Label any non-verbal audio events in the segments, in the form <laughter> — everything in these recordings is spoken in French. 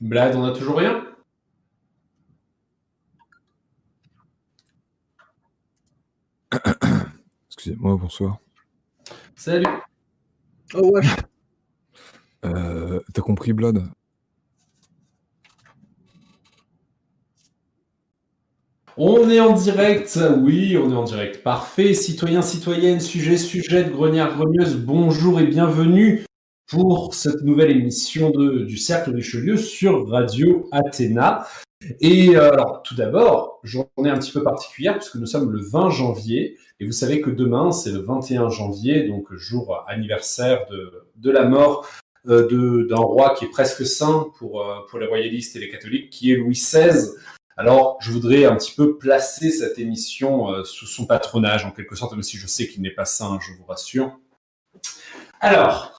Blad, on a toujours rien? <coughs> Excusez-moi, bonsoir. Salut. Oh ouais. Euh, T'as compris, Blood On est en direct, oui, on est en direct. Parfait. Citoyens, citoyennes, sujet, sujet de Grenière Grogneuse, bonjour et bienvenue pour cette nouvelle émission de, du Cercle des Chelieux sur Radio Athéna. Et euh, alors, tout d'abord, journée un petit peu particulière puisque nous sommes le 20 janvier et vous savez que demain, c'est le 21 janvier, donc jour anniversaire de, de la mort euh, d'un roi qui est presque saint pour, euh, pour les royalistes et les catholiques, qui est Louis XVI. Alors, je voudrais un petit peu placer cette émission euh, sous son patronage, en quelque sorte, même si je sais qu'il n'est pas saint, je vous rassure. Alors,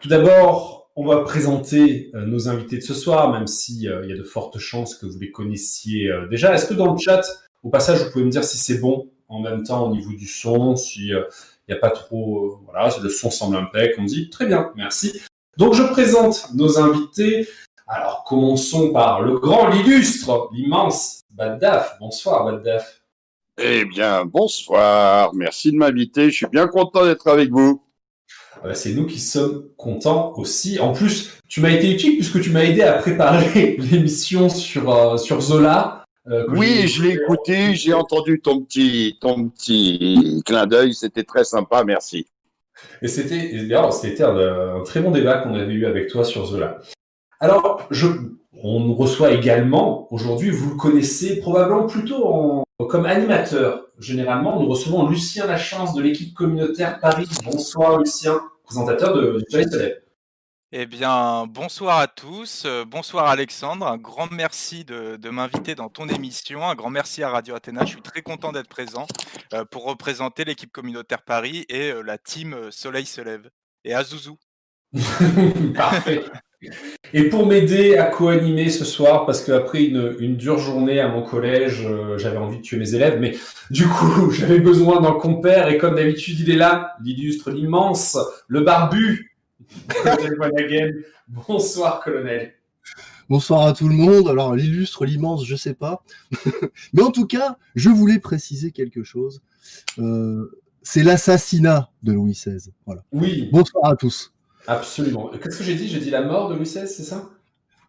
tout d'abord, on va présenter euh, nos invités de ce soir, même s'il y a de fortes chances que vous les connaissiez euh, déjà. Est-ce que dans le chat, au passage, vous pouvez me dire si c'est bon en même temps au niveau du son, s'il n'y a pas trop... voilà, si le son semble impec, on dit très bien, merci. Donc, je présente nos invités. Alors, commençons par le grand, l'illustre, l'immense Baddaf. Bonsoir, Baddaf. Eh bien, bonsoir. Merci de m'inviter. Je suis bien content d'être avec vous. Ah bah, c'est nous qui sommes contents aussi. En plus, tu m'as été utile puisque tu m'as aidé à préparer <laughs> l'émission sur, euh, sur Zola. Euh, oui, je l'ai écouté, j'ai entendu ton petit, ton petit clin d'œil, c'était très sympa, merci. Et c'était, c'était un, un, très bon débat qu'on avait eu avec toi sur Zola. Alors, je, on nous reçoit également aujourd'hui, vous le connaissez probablement plutôt en, comme animateur. Généralement, nous recevons Lucien Lachance de l'équipe communautaire Paris. Bonsoir Lucien, présentateur de, du Soleil Eh bien, bonsoir à tous. Euh, bonsoir Alexandre. Un grand merci de, de m'inviter dans ton émission. Un grand merci à Radio Athéna. Je suis très content d'être présent euh, pour représenter l'équipe communautaire Paris et euh, la team Soleil se lève. Et à Zouzou. <laughs> Parfait. Et pour m'aider à co-animer ce soir, parce qu'après une, une, dure journée à mon collège, euh, j'avais envie de tuer mes élèves, mais du coup, <laughs> j'avais besoin d'un compère, et comme d'habitude, il est là, l'illustre, l'immense, le barbu, Bonsoir, colonel. Bonsoir à tout le monde. Alors, l'illustre, l'immense, je sais pas. <laughs> mais en tout cas, je voulais préciser quelque chose. Euh, c'est l'assassinat de Louis XVI. Voilà. Oui. Bonsoir à tous. Absolument. Qu'est-ce que j'ai dit? J'ai dit la mort de Louis XVI, c'est ça?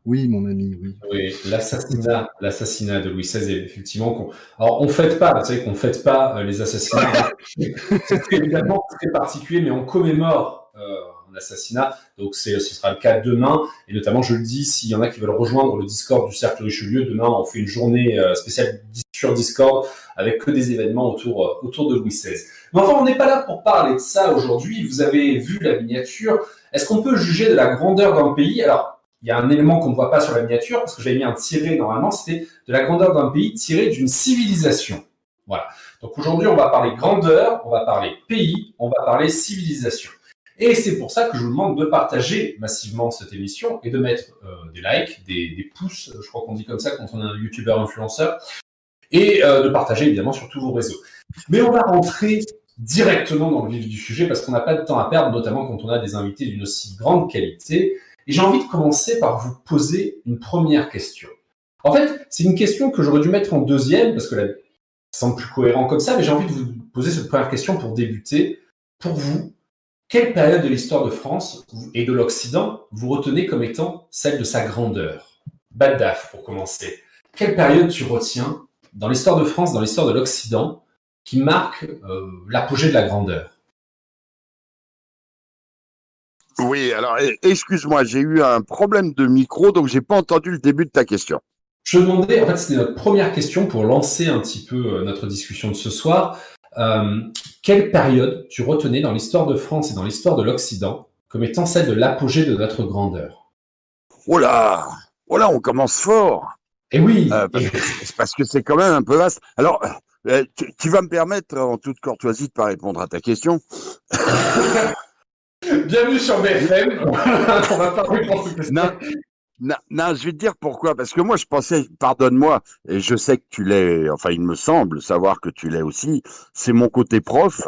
Oui, mon ami, oui. Oui, l'assassinat, l'assassinat de Louis XVI, effectivement. Qu'on... Alors, on ne fête pas, vous savez qu'on ne fête pas euh, les assassinats. <laughs> c'est évidemment très particulier, mais on commémore euh, un assassinat. Donc, c'est, ce sera le cas demain. Et notamment, je le dis, s'il y en a qui veulent rejoindre le Discord du Cercle Richelieu, demain, on fait une journée euh, spéciale sur Discord avec que des événements autour, euh, autour de Louis XVI. Mais enfin, on n'est pas là pour parler de ça aujourd'hui. Vous avez vu la miniature. Est-ce qu'on peut juger de la grandeur d'un pays? Alors, il y a un élément qu'on ne voit pas sur la miniature, parce que j'avais mis un tiré normalement, c'était de la grandeur d'un pays tiré d'une civilisation. Voilà. Donc aujourd'hui, on va parler grandeur, on va parler pays, on va parler civilisation. Et c'est pour ça que je vous demande de partager massivement cette émission et de mettre euh, des likes, des, des pouces, je crois qu'on dit comme ça quand on est un youtubeur influenceur, et euh, de partager évidemment sur tous vos réseaux. Mais on va rentrer directement dans le vif du sujet parce qu'on n'a pas de temps à perdre, notamment quand on a des invités d'une aussi grande qualité. Et j'ai envie de commencer par vous poser une première question. En fait, c'est une question que j'aurais dû mettre en deuxième parce que ça semble plus cohérent comme ça, mais j'ai envie de vous poser cette première question pour débuter. Pour vous, quelle période de l'histoire de France et de l'Occident vous retenez comme étant celle de sa grandeur? Baddaf, pour commencer. Quelle période tu retiens dans l'histoire de France, dans l'histoire de l'Occident, qui marque euh, l'apogée de la grandeur. Oui, alors excuse-moi, j'ai eu un problème de micro, donc j'ai pas entendu le début de ta question. Je demandais, en fait, c'était notre première question pour lancer un petit peu euh, notre discussion de ce soir. Euh, quelle période tu retenais dans l'histoire de France et dans l'histoire de l'Occident comme étant celle de l'apogée de notre grandeur? Oh là, oh là, on commence fort. Et oui. Euh, parce, que, c'est quand même un peu vaste. Alors, euh, tu, vas me permettre, en toute courtoisie, de pas répondre à ta question. <laughs> Bienvenue sur BFM. <laughs> On va pas répondre non, non, non, je vais te dire pourquoi. Parce que moi, je pensais, pardonne-moi, et je sais que tu l'es, enfin, il me semble savoir que tu l'es aussi, c'est mon côté prof.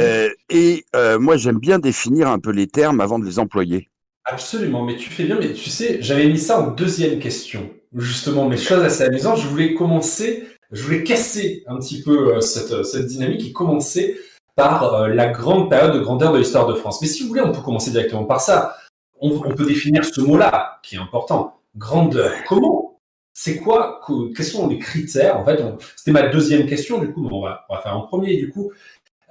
Euh, et moi, j'aime bien définir un peu les termes avant de les employer. Absolument, mais tu fais bien, mais tu sais, j'avais mis ça en deuxième question. Justement, mais chose assez amusante, je voulais commencer, je voulais casser un petit peu euh, cette, cette dynamique et commencer par euh, la grande période de grandeur de l'histoire de France. Mais si vous voulez, on peut commencer directement par ça. On, peut définir ce mot-là, qui est important. Grandeur. Comment? C'est quoi Quels sont les critères En fait, c'était ma deuxième question, du coup, on va, faire en premier, du coup.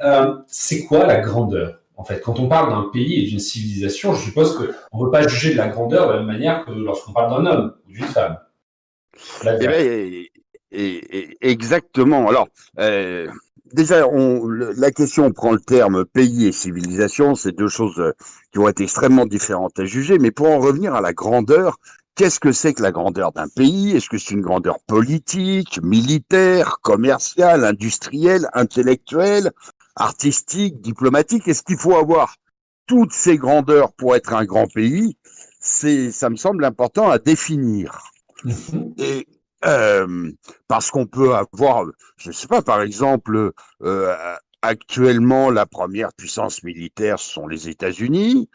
Euh, c'est quoi la grandeur en fait, quand on parle d'un pays et d'une civilisation, je suppose qu'on ne veut pas juger de la grandeur de la même manière que lorsqu'on parle d'un homme ou d'une femme. Eh et, et, exactement. Alors, euh, déjà, on, la question prend le terme pays et civilisation, c'est deux choses euh, qui vont être extrêmement différentes à juger. Mais pour en revenir à la grandeur, qu'est-ce que c'est que la grandeur d'un pays? Est-ce que c'est une grandeur politique, militaire, commerciale, industrielle, intellectuelle artistique, diplomatique? Est-ce qu'il faut avoir toutes ces grandeurs pour être un grand pays? C'est, ça me semble important à définir. <laughs> Et euh, parce qu'on peut avoir, je ne sais pas, par exemple, euh, actuellement la première puissance militaire sont les États-Unis.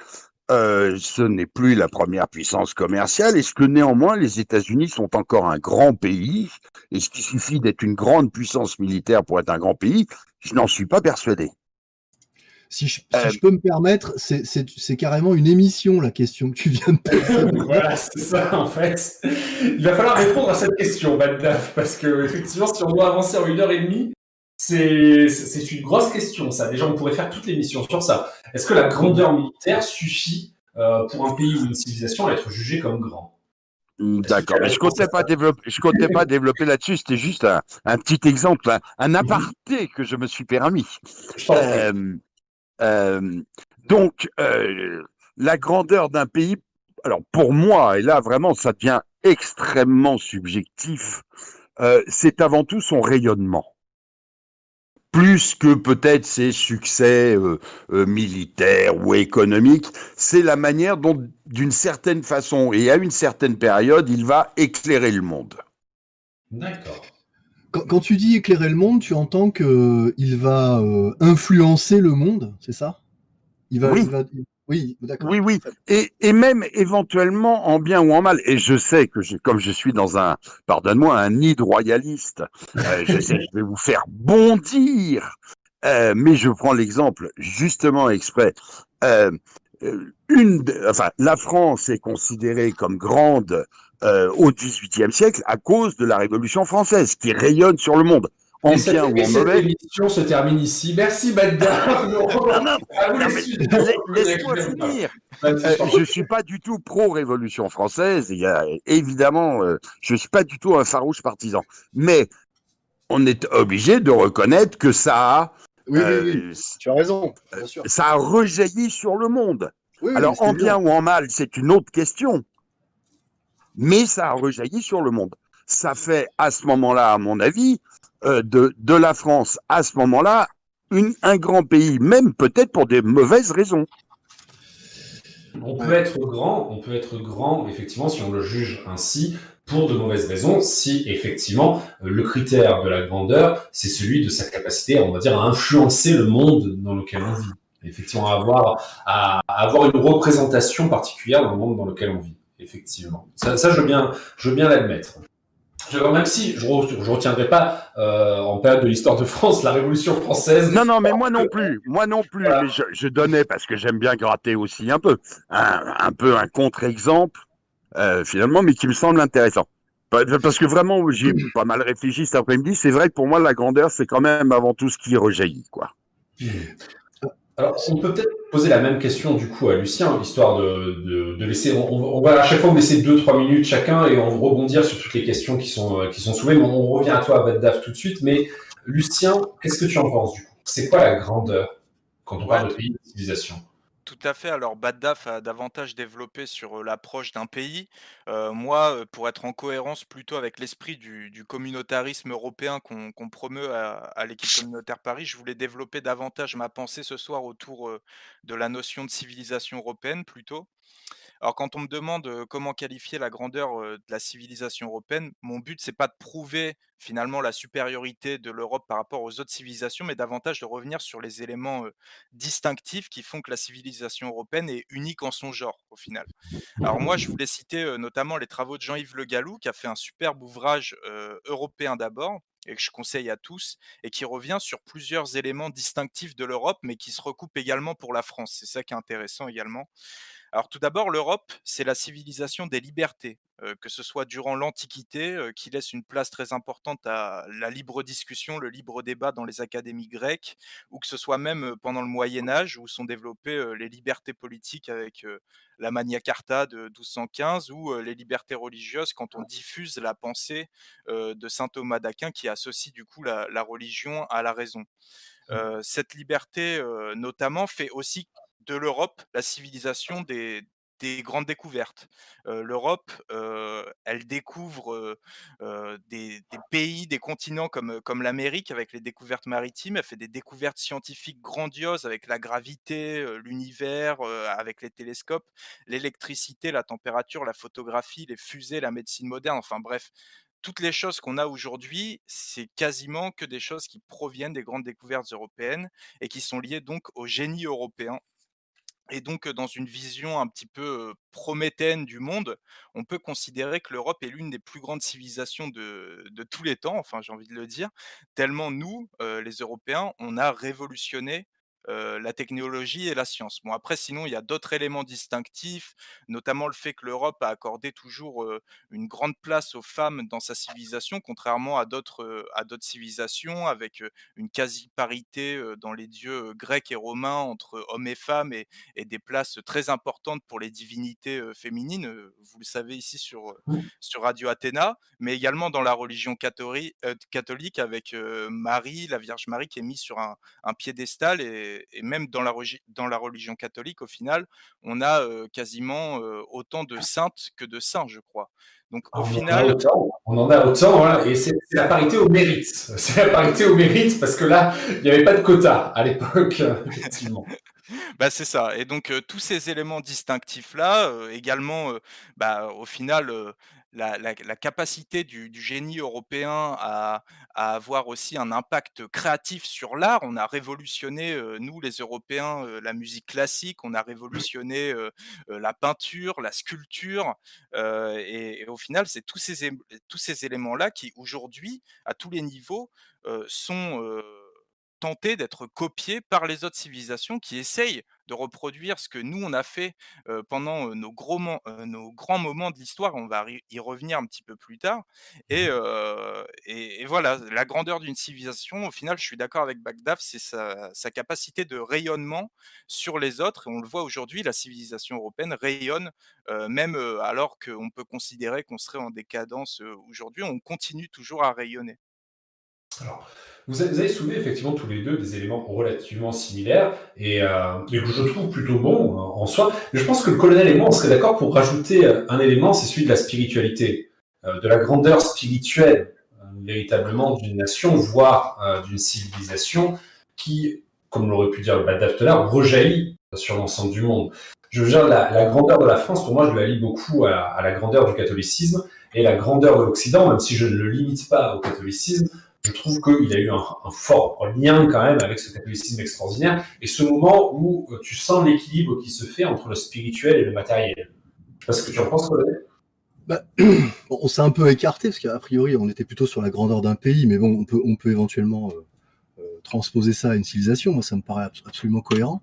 Euh, ce n'est plus la première puissance commerciale. Est-ce que néanmoins les États-Unis sont encore un grand pays? Est-ce qu'il suffit d'être une grande puissance militaire pour être un grand pays? Je n'en suis pas persuadé. Si je, euh, peux me permettre, c'est carrément une émission la question que tu viens de poser. <laughs> voilà, c'est ça en fait. Il va falloir répondre à cette question, Baddaf, parce que effectivement, si on doit avancer en une heure et demie, c'est une grosse question, ça. Déjà, on pourrait faire toute l'émission sur ça. Est-ce que la grandeur militaire suffit euh, pour un pays ou une civilisation à être jugé comme grand? Hmm, D'accord, mais je comptais pas développer, je comptais pas développer là-dessus. C'était juste un, petit exemple, un, mhm. aparté que je me suis permis. Euh, donc, la grandeur d'un pays, alors pour moi, et là vraiment, ça devient extrêmement subjectif. c'est avant tout son rayonnement plus que peut-être ses succès euh, euh, militaires ou économiques, c'est la manière dont, d'une certaine façon et à une certaine période, il va éclairer le monde. D'accord. Quand, tu dis éclairer le monde, tu entends qu'il va euh, influencer le monde, c'est ça? Il va, oui. Oui, Oui, oui. Et, et, même éventuellement en bien ou en mal. Et je sais que je, comme je suis dans un, pardonne-moi, un nid de royalistes, euh, <laughs> je, sais, je vais vous faire bondir. Euh, mais je prends l'exemple justement exprès. Euh, une, enfin, la France est considérée comme grande euh, au XVIIIe siècle à cause de la Révolution française, qui rayonne sur le monde en bien ou en mauvais. émission se termine ici. Merci. Laisse-moi finir. Euh, je suis pas du tout pro-révolution française. Il y a évidemment, euh, je suis pas du tout un farouche partisan. Mais on est obligé de reconnaître que ça a. Oui, oui, oui. Euh, tu as raison. Bien sûr. Ça a rejailli sur le monde. Alors en bien, ou en mal, c'est une autre question. Mais ça a rejailli sur le monde. Ça fait à ce moment-là, à mon avis, euh, de, la France à ce moment-là un grand pays, même peut-être pour des mauvaises raisons. On peut être grand, on peut être grand, effectivement, si on le juge ainsi, pour de mauvaises raisons, si effectivement le critère de la grandeur, c'est celui de sa capacité, on va dire, à influencer le monde dans lequel on vit. Effectivement, avoir, à avoir une représentation particulière dans le monde dans lequel on vit. Effectivement. Ça, ça je veux bien, je veux bien l'admettre même si je ne retiendrai pas euh, en période de l'histoire de France la Révolution française. Non, non, mais moi non plus, moi non plus. Mais je, donnais parce que j'aime bien gratter aussi un peu, un, peu un contre-exemple euh, finalement, mais qui me semble intéressant. Parce que vraiment, j'ai <clears throat> pas mal réfléchi cet après-midi. C'est vrai que pour moi, la grandeur, c'est quand même avant tout ce qui rejaillit, quoi. <clears throat> Alors, on peut peut-être poser la même question du coup à Lucien, histoire de, laisser. On, va à chaque fois vous laisser deux trois minutes chacun et on va rebondir sur toutes les questions qui sont euh, qui sont soulevées. on revient à toi, Baddaf, tout de suite. Mais Lucien, qu'est-ce que tu en penses du coup? C'est quoi la grandeur quand on parle de pays de civilisation tout à fait. Alors, Baddaf a davantage développé sur l'approche d'un pays. moi, pour être en cohérence plutôt avec l'esprit du, communautarisme européen qu'on promeut à, l'équipe communautaire Paris, je voulais développer davantage ma pensée ce soir autour de la notion de civilisation européenne plutôt. Alors quand on me demande comment qualifier la grandeur de la civilisation européenne, mon but c'est pas de prouver finalement la supériorité de l'Europe par rapport aux autres civilisations, mais davantage de revenir sur les éléments distinctifs qui font que la civilisation européenne est unique en son genre au final. Alors moi je voulais citer notamment les travaux de Jean-Yves Le Gallou qui a fait un superbe ouvrage européen d'abord et que je conseille à tous, et qui revient sur plusieurs éléments distinctifs de l'Europe, mais qui se recoupent également pour la France. C'est ça qui est intéressant également. Alors tout d'abord, l'Europe, c'est la civilisation des libertés, euh, que ce soit durant l'Antiquité, euh, qui laisse une place très importante à la libre discussion, le libre débat dans les académies grecques, ou que ce soit même pendant le Moyen Âge, où sont développées les libertés politiques avec la Magna Carta de 1215, ou les libertés religieuses quand on diffuse la pensée de saint Thomas d'Aquin, qui associe du coup la, la, religion à la raison. Mmh. cette liberté, notamment, fait aussi de l'Europe, la civilisation des, grandes découvertes. L'Europe, elle découvre des, pays, des continents comme, comme l'Amérique avec les découvertes maritimes. Elle fait des découvertes scientifiques grandioses avec la gravité, l'univers, avec les télescopes, l'électricité, la température, la photographie, les fusées, la médecine moderne. Enfin bref, toutes les choses qu'on a aujourd'hui, c'est quasiment que des choses qui proviennent des grandes découvertes européennes et qui sont liées donc au génie européen et donc, dans une vision un petit peu prométhéenne du monde, on peut considérer que l'Europe est l'une des plus grandes civilisations de, tous les temps, enfin j'ai envie de le dire, tellement nous, les Européens, on a révolutionné la technologie et la science. Bon, après, sinon, il y a d'autres éléments distinctifs, notamment le fait que l'Europe a accordé toujours une grande place aux femmes dans sa civilisation, contrairement à d'autres d'autres civilisations, avec une quasi-parité dans les dieux grecs et romains entre hommes et femmes et, des places très importantes pour les divinités féminines. Vous le savez ici sur, sur Radio Athéna, mais également dans la religion catholique, catholique avec Marie, la Vierge Marie, qui est mise sur un, un piédestal et et, même dans la, dans la, religion catholique, au final, on a quasiment autant de saintes que de saints, je crois. Donc au final, on en a autant, et c'est la parité au mérite. <laughs> C'est la parité au mérite parce que là, il n'y avait pas de quota à l'époque, <laughs> effectivement. Bah, c'est ça. Et donc tous ces éléments distinctifs là, également, bah, au final, la, capacité du, génie européen à, avoir aussi un impact créatif sur l'art. On a révolutionné, nous les Européens, la musique classique, on a révolutionné la peinture, la sculpture, et, au final, c'est tous ces, tous ces éléments-là qui, aujourd'hui, à tous les niveaux, sont tenter d'être copiés par les autres civilisations qui essayent de reproduire ce que nous on a fait pendant nos, gros nos grands moments de l'histoire. On va y revenir un petit peu plus tard. Et, mmh et, voilà, la grandeur d'une civilisation, au final, je suis d'accord avec Bagdad, c'est sa, sa, capacité de rayonnement sur les autres. Et on le voit aujourd'hui, la civilisation européenne rayonne, même alors qu'on peut considérer qu'on serait en décadence aujourd'hui, on continue toujours à rayonner. Alors, vous avez soulevé effectivement tous les deux des éléments relativement similaires et, euh, que je trouve plutôt bons euh, en soi. Mais je pense que le colonel et moi, on serait d'accord pour rajouter euh, un élément, c'est celui de la spiritualité, de la grandeur spirituelle véritablement d'une nation, voire d'une civilisation qui, comme l'aurait pu dire le Bad tout rejaillit sur l'ensemble du monde. Je veux dire, la, grandeur de la France, pour moi, je la lis beaucoup à la grandeur du catholicisme et la grandeur de l'Occident, même si je ne le limite pas au catholicisme, je trouve qu'il a eu un, fort lien quand même avec ce catholicisme extraordinaire et ce moment où euh, tu sens l'équilibre qui se fait entre le spirituel et le matériel. Parce que tu en penses, Colonel bah, <clears throat> on s'est un peu écarté parce qu'a priori on était plutôt sur la grandeur d'un pays, mais bon, on peut, on peut éventuellement euh, euh, transposer ça à une civilisation. Moi, ça me paraît absolument cohérent.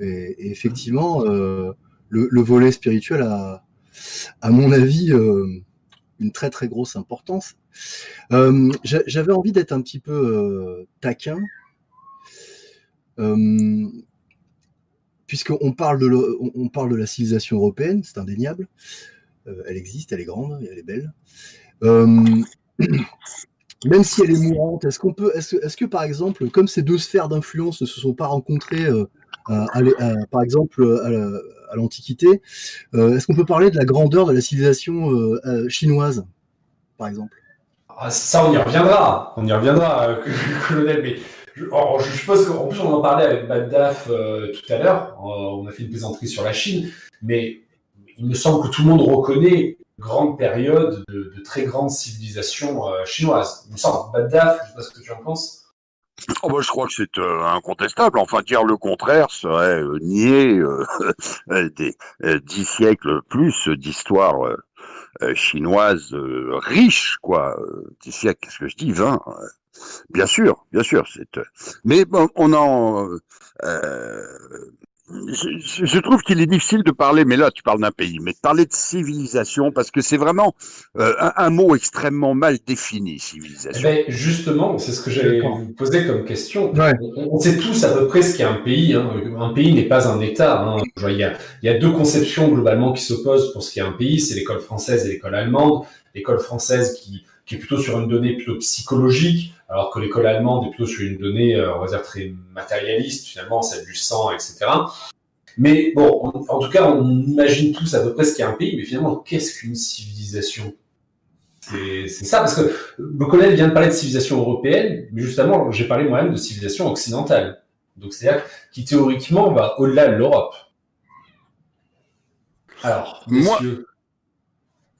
Et, effectivement, le, volet spirituel a, à mon avis, une très très grosse importance. Euh, j'avais envie d'être un petit peu euh, taquin, euh, puisqu'on parle, de la civilisation européenne, c'est indéniable. elle existe, elle est grande, elle est belle. <clears throat> même si elle est mourante, est-ce est-ce que par exemple, comme ces deux sphères d'influence ne se sont pas rencontrées, par exemple à l'Antiquité, est-ce qu'on peut parler de la grandeur de la civilisation chinoise, par exemple? Ah, ça, on y reviendra. On y reviendra, euh, <laughs> colonel. Mais je, je suppose qu'en plus, on en parlait avec Baddaf euh, tout à l'heure. On a fait une plaisanterie sur la Chine. Mais il me semble que tout le monde reconnaît une grande période de, très grande civilisation chinoise. Il me semble. Baddaf, je sais pas ce que tu en penses. Oh bah, je crois que c'est incontestable. Enfin, dire le contraire serait nier <laughs> des dix siècles plus d'histoire chinoise riche, quoi. Dix siècles, qu'est-ce que je dis Vingt Bien sûr, bien sûr. C'est. Mais bon, on en. Euh, je, je, trouve qu'il est difficile de parler, mais là tu parles d'un pays, mais de parler de civilisation parce que c'est vraiment euh, un, un, mot extrêmement mal défini, civilisation. Mais justement, c'est ce que j'allais vous poser comme question. Ouais. On, on, sait tous à peu près ce qu'est un pays. Hein. Un pays n'est pas un État. Hein. Il, y a, il y a deux conceptions globalement qui s'opposent pour ce qu'est un pays. C'est l'école française et l'école allemande. L'école française qui, qui est plutôt sur une donnée plutôt psychologique alors que l'école allemande est plutôt sur une donnée, euh, on va dire, très matérialiste, finalement, c'est du sang, etc. Mais bon, en, tout cas, on imagine tous à peu près ce qu'est un pays, mais finalement, qu'est-ce qu'une civilisation? C'est ça, parce que mon collègue vient de parler de civilisation européenne, mais justement, j'ai parlé moi-même de civilisation occidentale. Donc, c'est-à-dire qui théoriquement va au-delà de l'Europe. Alors, monsieur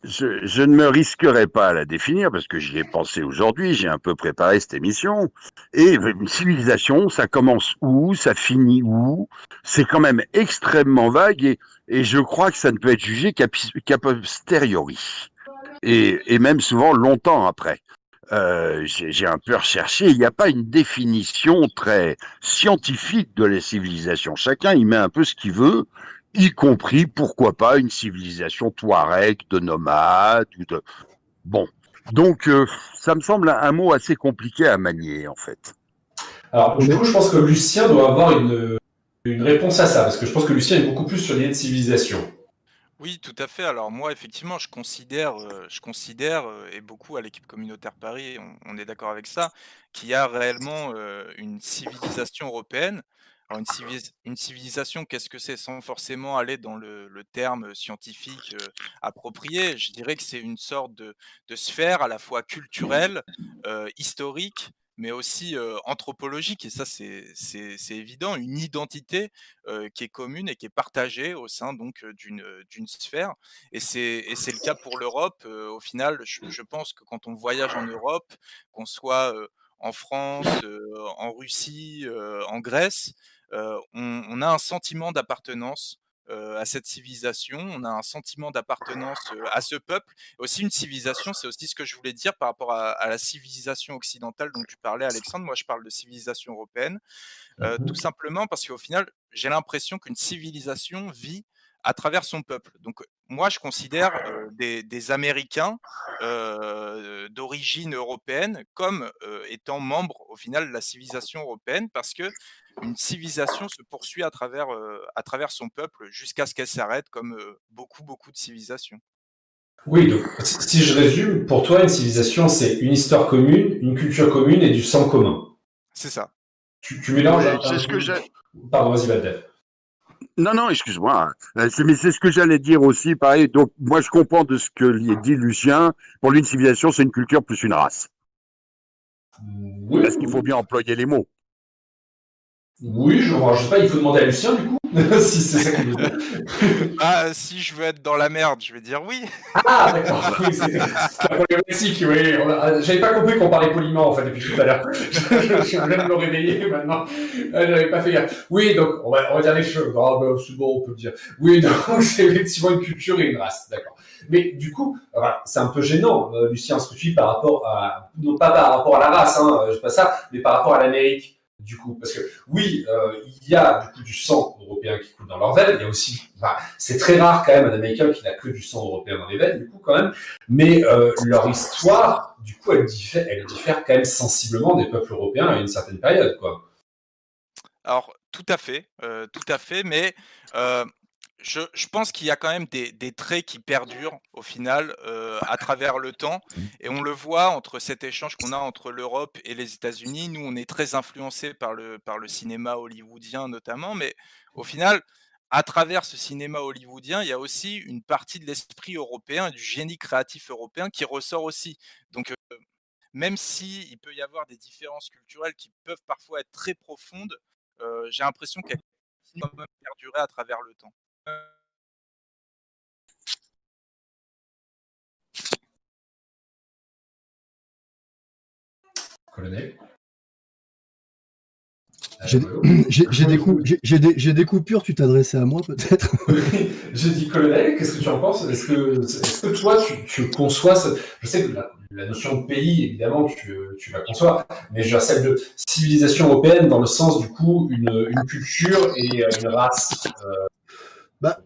je, je, ne me risquerai pas à la définir parce que j'y ai pensé aujourd'hui, j'ai un peu préparé cette émission. Et une civilisation, ça commence où, ça finit où? C'est quand même extrêmement vague et, et, je crois que ça ne peut être jugé qu'à posteriori. Et, et, même souvent longtemps après. Euh, j'ai un peu recherché, il n'y a pas une définition très scientifique de la civilisation. Chacun y met un peu ce qu'il veut, y compris, pourquoi pas, une civilisation touareg, de nomades, ou de... Bon. Donc, euh, ça me semble un, mot assez compliqué à manier, en fait. Alors, du coup, je pense que Lucien doit avoir une, une réponse à ça, parce que je pense que Lucien est beaucoup plus sur l'idée de civilisation. Oui, tout à fait. Alors moi, effectivement, je considère, euh, je considère, euh, et beaucoup à l'équipe communautaire Paris, on, on est d'accord avec ça, qu'il y a réellement euh, une civilisation européenne. Alors une, civilisation, qu'est-ce que c'est? Sans forcément aller dans le, terme scientifique approprié, je dirais que c'est une sorte de, sphère à la fois culturelle, historique, mais aussi anthropologique, et ça c'est évident, une identité qui est commune et qui est partagée au sein d'une sphère. Et c'est le cas pour l'Europe. au final, je, pense que quand on voyage en Europe, qu'on soit en France, en Russie, en Grèce, on, on, a un sentiment d'appartenance à cette civilisation, on a un sentiment d'appartenance à ce peuple. Aussi une civilisation, c'est aussi ce que je voulais dire par rapport à, à, la civilisation occidentale dont tu parlais, Alexandre. Moi, je parle de civilisation européenne, euh, tout simplement parce qu'au final, j'ai l'impression qu'une civilisation vit à travers son peuple. Donc moi, je considère euh, des, des, Américains euh, d'origine européenne comme euh, étant membres au final de la civilisation européenne parce que une civilisation se poursuit à travers, euh, à travers son peuple jusqu'à ce qu'elle s'arrête, comme euh, beaucoup, beaucoup de civilisations. Oui, donc si je résume, pour toi, une civilisation, c'est une histoire commune, une culture commune et du sang commun. C'est ça. Tu, tu mélanges. C'est ce que j'ai. Pardon, vas-y, Valdez. Non, non, excuse-moi. Mais c'est ce que j'allais dire aussi, pareil. Donc, moi, je comprends de ce que dit Lucien. Pour lui, une civilisation, c'est une culture plus une race. Oui. Parce qu'il faut bien employer les mots. Oui, je ne sais pas, il faut demander à Lucien du coup, <laughs> si c'est ça qu'il veut dire. <laughs> Ah, si je veux être dans la merde, je vais dire oui. Ah, d'accord, <laughs> oui, c'est problématique, oui. J'avais pas compris qu'on parlait poliment, en fait, depuis tout à l'heure. je, viens de me réveiller maintenant. Euh, j'avais pas fait gaffe. Oui, donc, on va, on va dire les choses. Ah, ben, c'est bon, on peut le dire. Oui, donc, c'est effectivement une culture et une race, d'accord. Mais du coup, voilà, c'est un peu gênant, euh, Lucien, ce que tu dis par rapport à, non pas par rapport à la race, hein, je pas ça, mais par rapport à l'Amérique du coup, parce que oui, euh, il y a du coup sang européen qui coule dans leurs veines. Il y a aussi, c'est très rare quand même un Américain qui n'a que du sang européen dans les veines, du coup quand même. Mais euh, leur histoire, du coup, elle diffère, elle quand même sensiblement des peuples européens à une certaine période, quoi. Alors tout à fait, euh, tout à fait, mais je, je, pense qu'il y a quand même des, des, traits qui perdurent au final euh, à travers le temps. Mmh. Et on le voit entre cet échange qu'on a entre l'Europe et les États-Unis. Nous, on est très influencés par le, par le cinéma hollywoodien notamment. Mais au final, à travers ce cinéma hollywoodien, il y a aussi une partie de l'esprit européen et du génie créatif européen qui ressort aussi. Donc, euh, même s'il il peut y avoir des différences culturelles qui peuvent parfois être très profondes, euh, j'ai l'impression qu'elles continuent à perdurer à travers le temps. Colonel. J'ai des, coupures, tu t'adressais à moi peut-être <laughs> J'ai dit colonel, qu'est-ce que tu en penses? Est-ce que, toi tu, conçois, je sais que la, notion de pays évidemment tu, tu vas concevoir, mais celle de civilisation européenne dans le sens du coup une, culture et euh, une race euh, bah,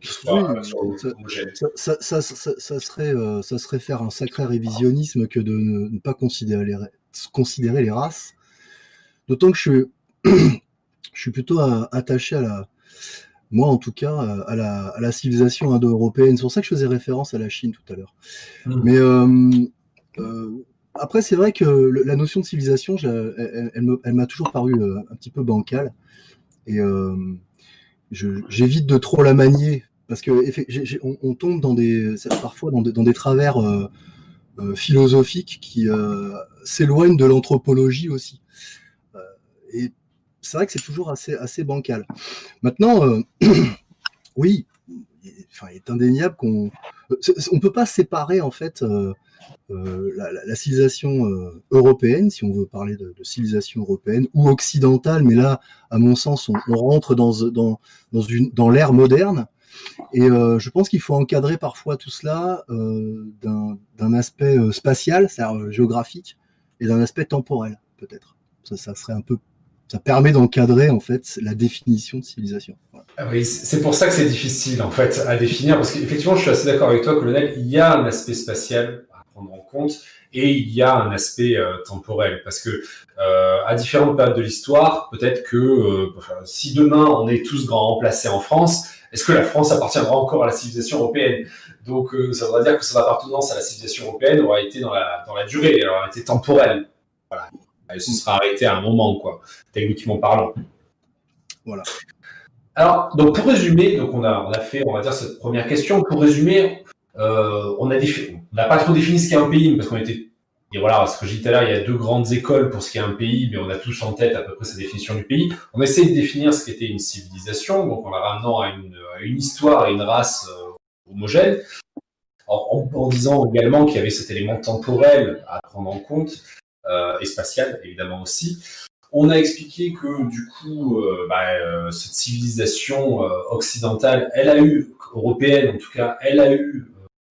ça, ça, ça, serait, euh, ça serait faire un sacré révisionnisme que de ne, pas considérer les, considérer les races. D'autant que je, <clears throat> je suis plutôt attaché à la, moi en tout cas, à la, civilisation indo-européenne. C'est pour ça que je faisais référence à la Chine tout à l'heure. Mmh. Mais euh, euh, après, c'est vrai que la notion de civilisation, elle, m'a toujours paru euh, un petit peu bancale. Et j'évite de trop la manier parce que on, tombe dans des, parfois dans des, travers philosophiques qui s'éloignent de l'anthropologie aussi. et c'est vrai que c'est toujours assez, assez bancal. Maintenant, euh, <clears throat> oui, enfin, il est indéniable qu'on on peut pas séparer en fait euh, euh, la, civilisation européenne, si on veut parler de, civilisation européenne ou occidentale, mais là, à mon sens, on, rentre dans, dans, dans, l'ère moderne. Et je pense qu'il faut encadrer parfois tout cela d'un aspect spatial, c'est-à-dire géographique, et d'un aspect temporel, peut-être. Ça, serait un peu ça permet d'encadrer en fait la définition de civilisation. Ah oui, c'est pour ça que c'est difficile en fait à définir parce qu'effectivement, je suis assez d'accord avec toi, colonel. Il y a un aspect spatial prendre en compte et il y a un aspect euh, temporel parce que euh, à différentes périodes de l'histoire, peut-être que euh, si demain on est tous grands remplacés en France, est-ce que la France appartiendra encore à la civilisation européenne? Donc ça voudrait dire que son appartenance à la civilisation européenne aura été dans la dans la durée, elle aura été temporelle. Voilà. Elle se sera arrêtée à un moment, quoi, techniquement parlant. Voilà. Alors, donc pour résumer, donc on a, on a fait, on va dire, cette première question. Pour résumer, euh, on n'a pas trop défini ce qu'est un pays, parce qu'on était, et voilà, ce que j'ai dit tout à l'heure, il y a deux grandes écoles pour ce qu'est un pays, mais on a tous en tête à peu près sa définition du pays. On essaie de définir ce qu'était une civilisation, donc en la ramenant à une, histoire et une race euh, homogène, en, disant également qu'il y avait cet élément temporel à prendre en compte, euh, et spatiale évidemment aussi. On a expliqué que du coup, euh, bah, cette civilisation occidentale, elle a eu, européenne en tout cas, elle a eu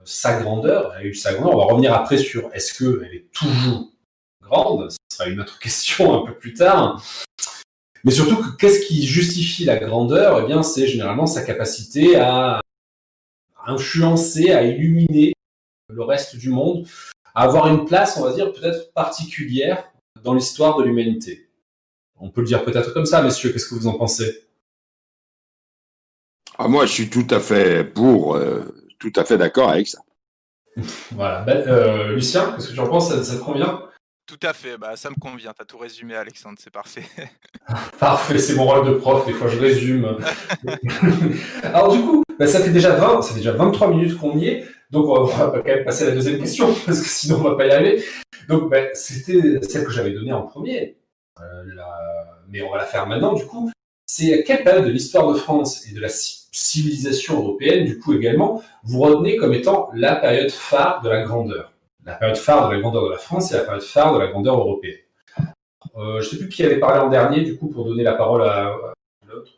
sa grandeur, elle a eu sa grandeur. On va revenir après sur est-ce qu'elle est toujours grande, ce sera une autre <laughs> question un peu plus tard. Mais surtout, qu'est-ce qui justifie la grandeur? Eh bien, c'est généralement sa capacité à influencer, à illuminer le reste du monde avoir une place, on va dire, peut-être particulière dans l'histoire de l'humanité. On peut le dire peut-être comme ça, messieurs, qu'est-ce que vous en pensez? Ah, Moi, je suis tout à fait pour, euh, tout à fait d'accord avec ça. voilà. Ben, euh, Lucien, qu'est-ce que tu en penses? Ça, te convient? Tout à fait, bah, ça me convient. Tu as tout résumé, Alexandre, c'est parfait. <laughs> parfait, c'est mon rôle de prof, des fois je résume. <laughs> Alors du coup, bah, ça fait déjà 20, ça fait déjà 23 minutes qu'on y est. Donc, on va quand même passer à la deuxième question, <laughs> parce que sinon, on va pas y arriver. Donc, ben, c'était celle que j'avais donnée en premier. Euh, mais on va la faire maintenant, du coup. C'est à quelle période de l'histoire de France et de la civilisation européenne, du coup, également, vous retenez comme étant la période phare de la grandeur La période phare de la grandeur de la France et la période phare de la grandeur européenne. Euh, je ne sais plus qui avait parlé en dernier, du coup, pour donner la parole à l'autre.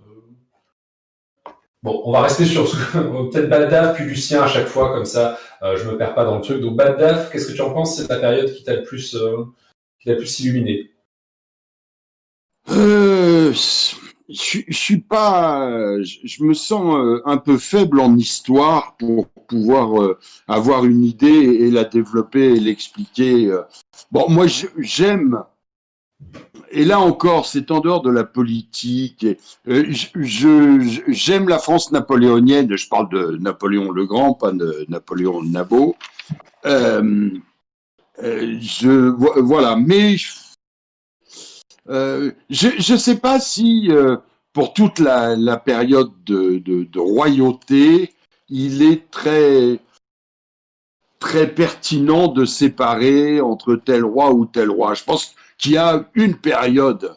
Bon, on va rester sur <laughs> peut-être Baddaf puis Lucien à chaque fois, comme ça, euh, je me perds pas dans le truc. Donc Baddaf, qu'est-ce que tu en penses? C'est la période qui t'a le plus, euh, qui t'a le plus illuminé? Euh, je, suis pas, je, me sens euh, un peu faible en histoire pour pouvoir avoir une idée et la développer et l'expliquer. Bon, moi j'aime et là encore, c'est en dehors de la politique. Euh, j'aime la France napoléonienne. Je parle de Napoléon le Grand, pas de Napoléon Nabo. Euh, euh, je voilà, mais je ne sais pas si pour toute la, période de, de, royauté, il est très très pertinent de séparer entre tel roi ou tel roi. Je pense qui a une période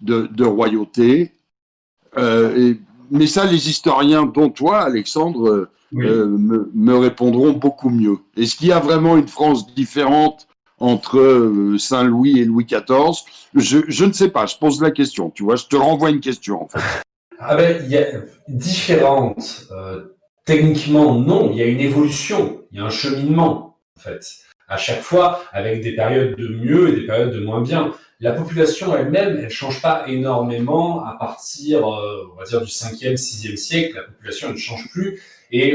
de, royauté. Euh, mais ça, les historiens, dont toi, Alexandre, euh, me, répondront beaucoup mieux. Est-ce qu'il y a vraiment une France différente entre Saint-Louis et Louis XIV je, ne sais pas, je pose la question, tu vois, je te renvoie une question en fait. <laughs> Ah ben, il y a différentes. techniquement, non, il y a une évolution, il y a un cheminement en fait. À chaque fois, avec des périodes de mieux et des périodes de moins bien la population elle-même, elle change pas énormément à partir, euh, on va dire, du 5e, 6e siècle. La population ne change plus et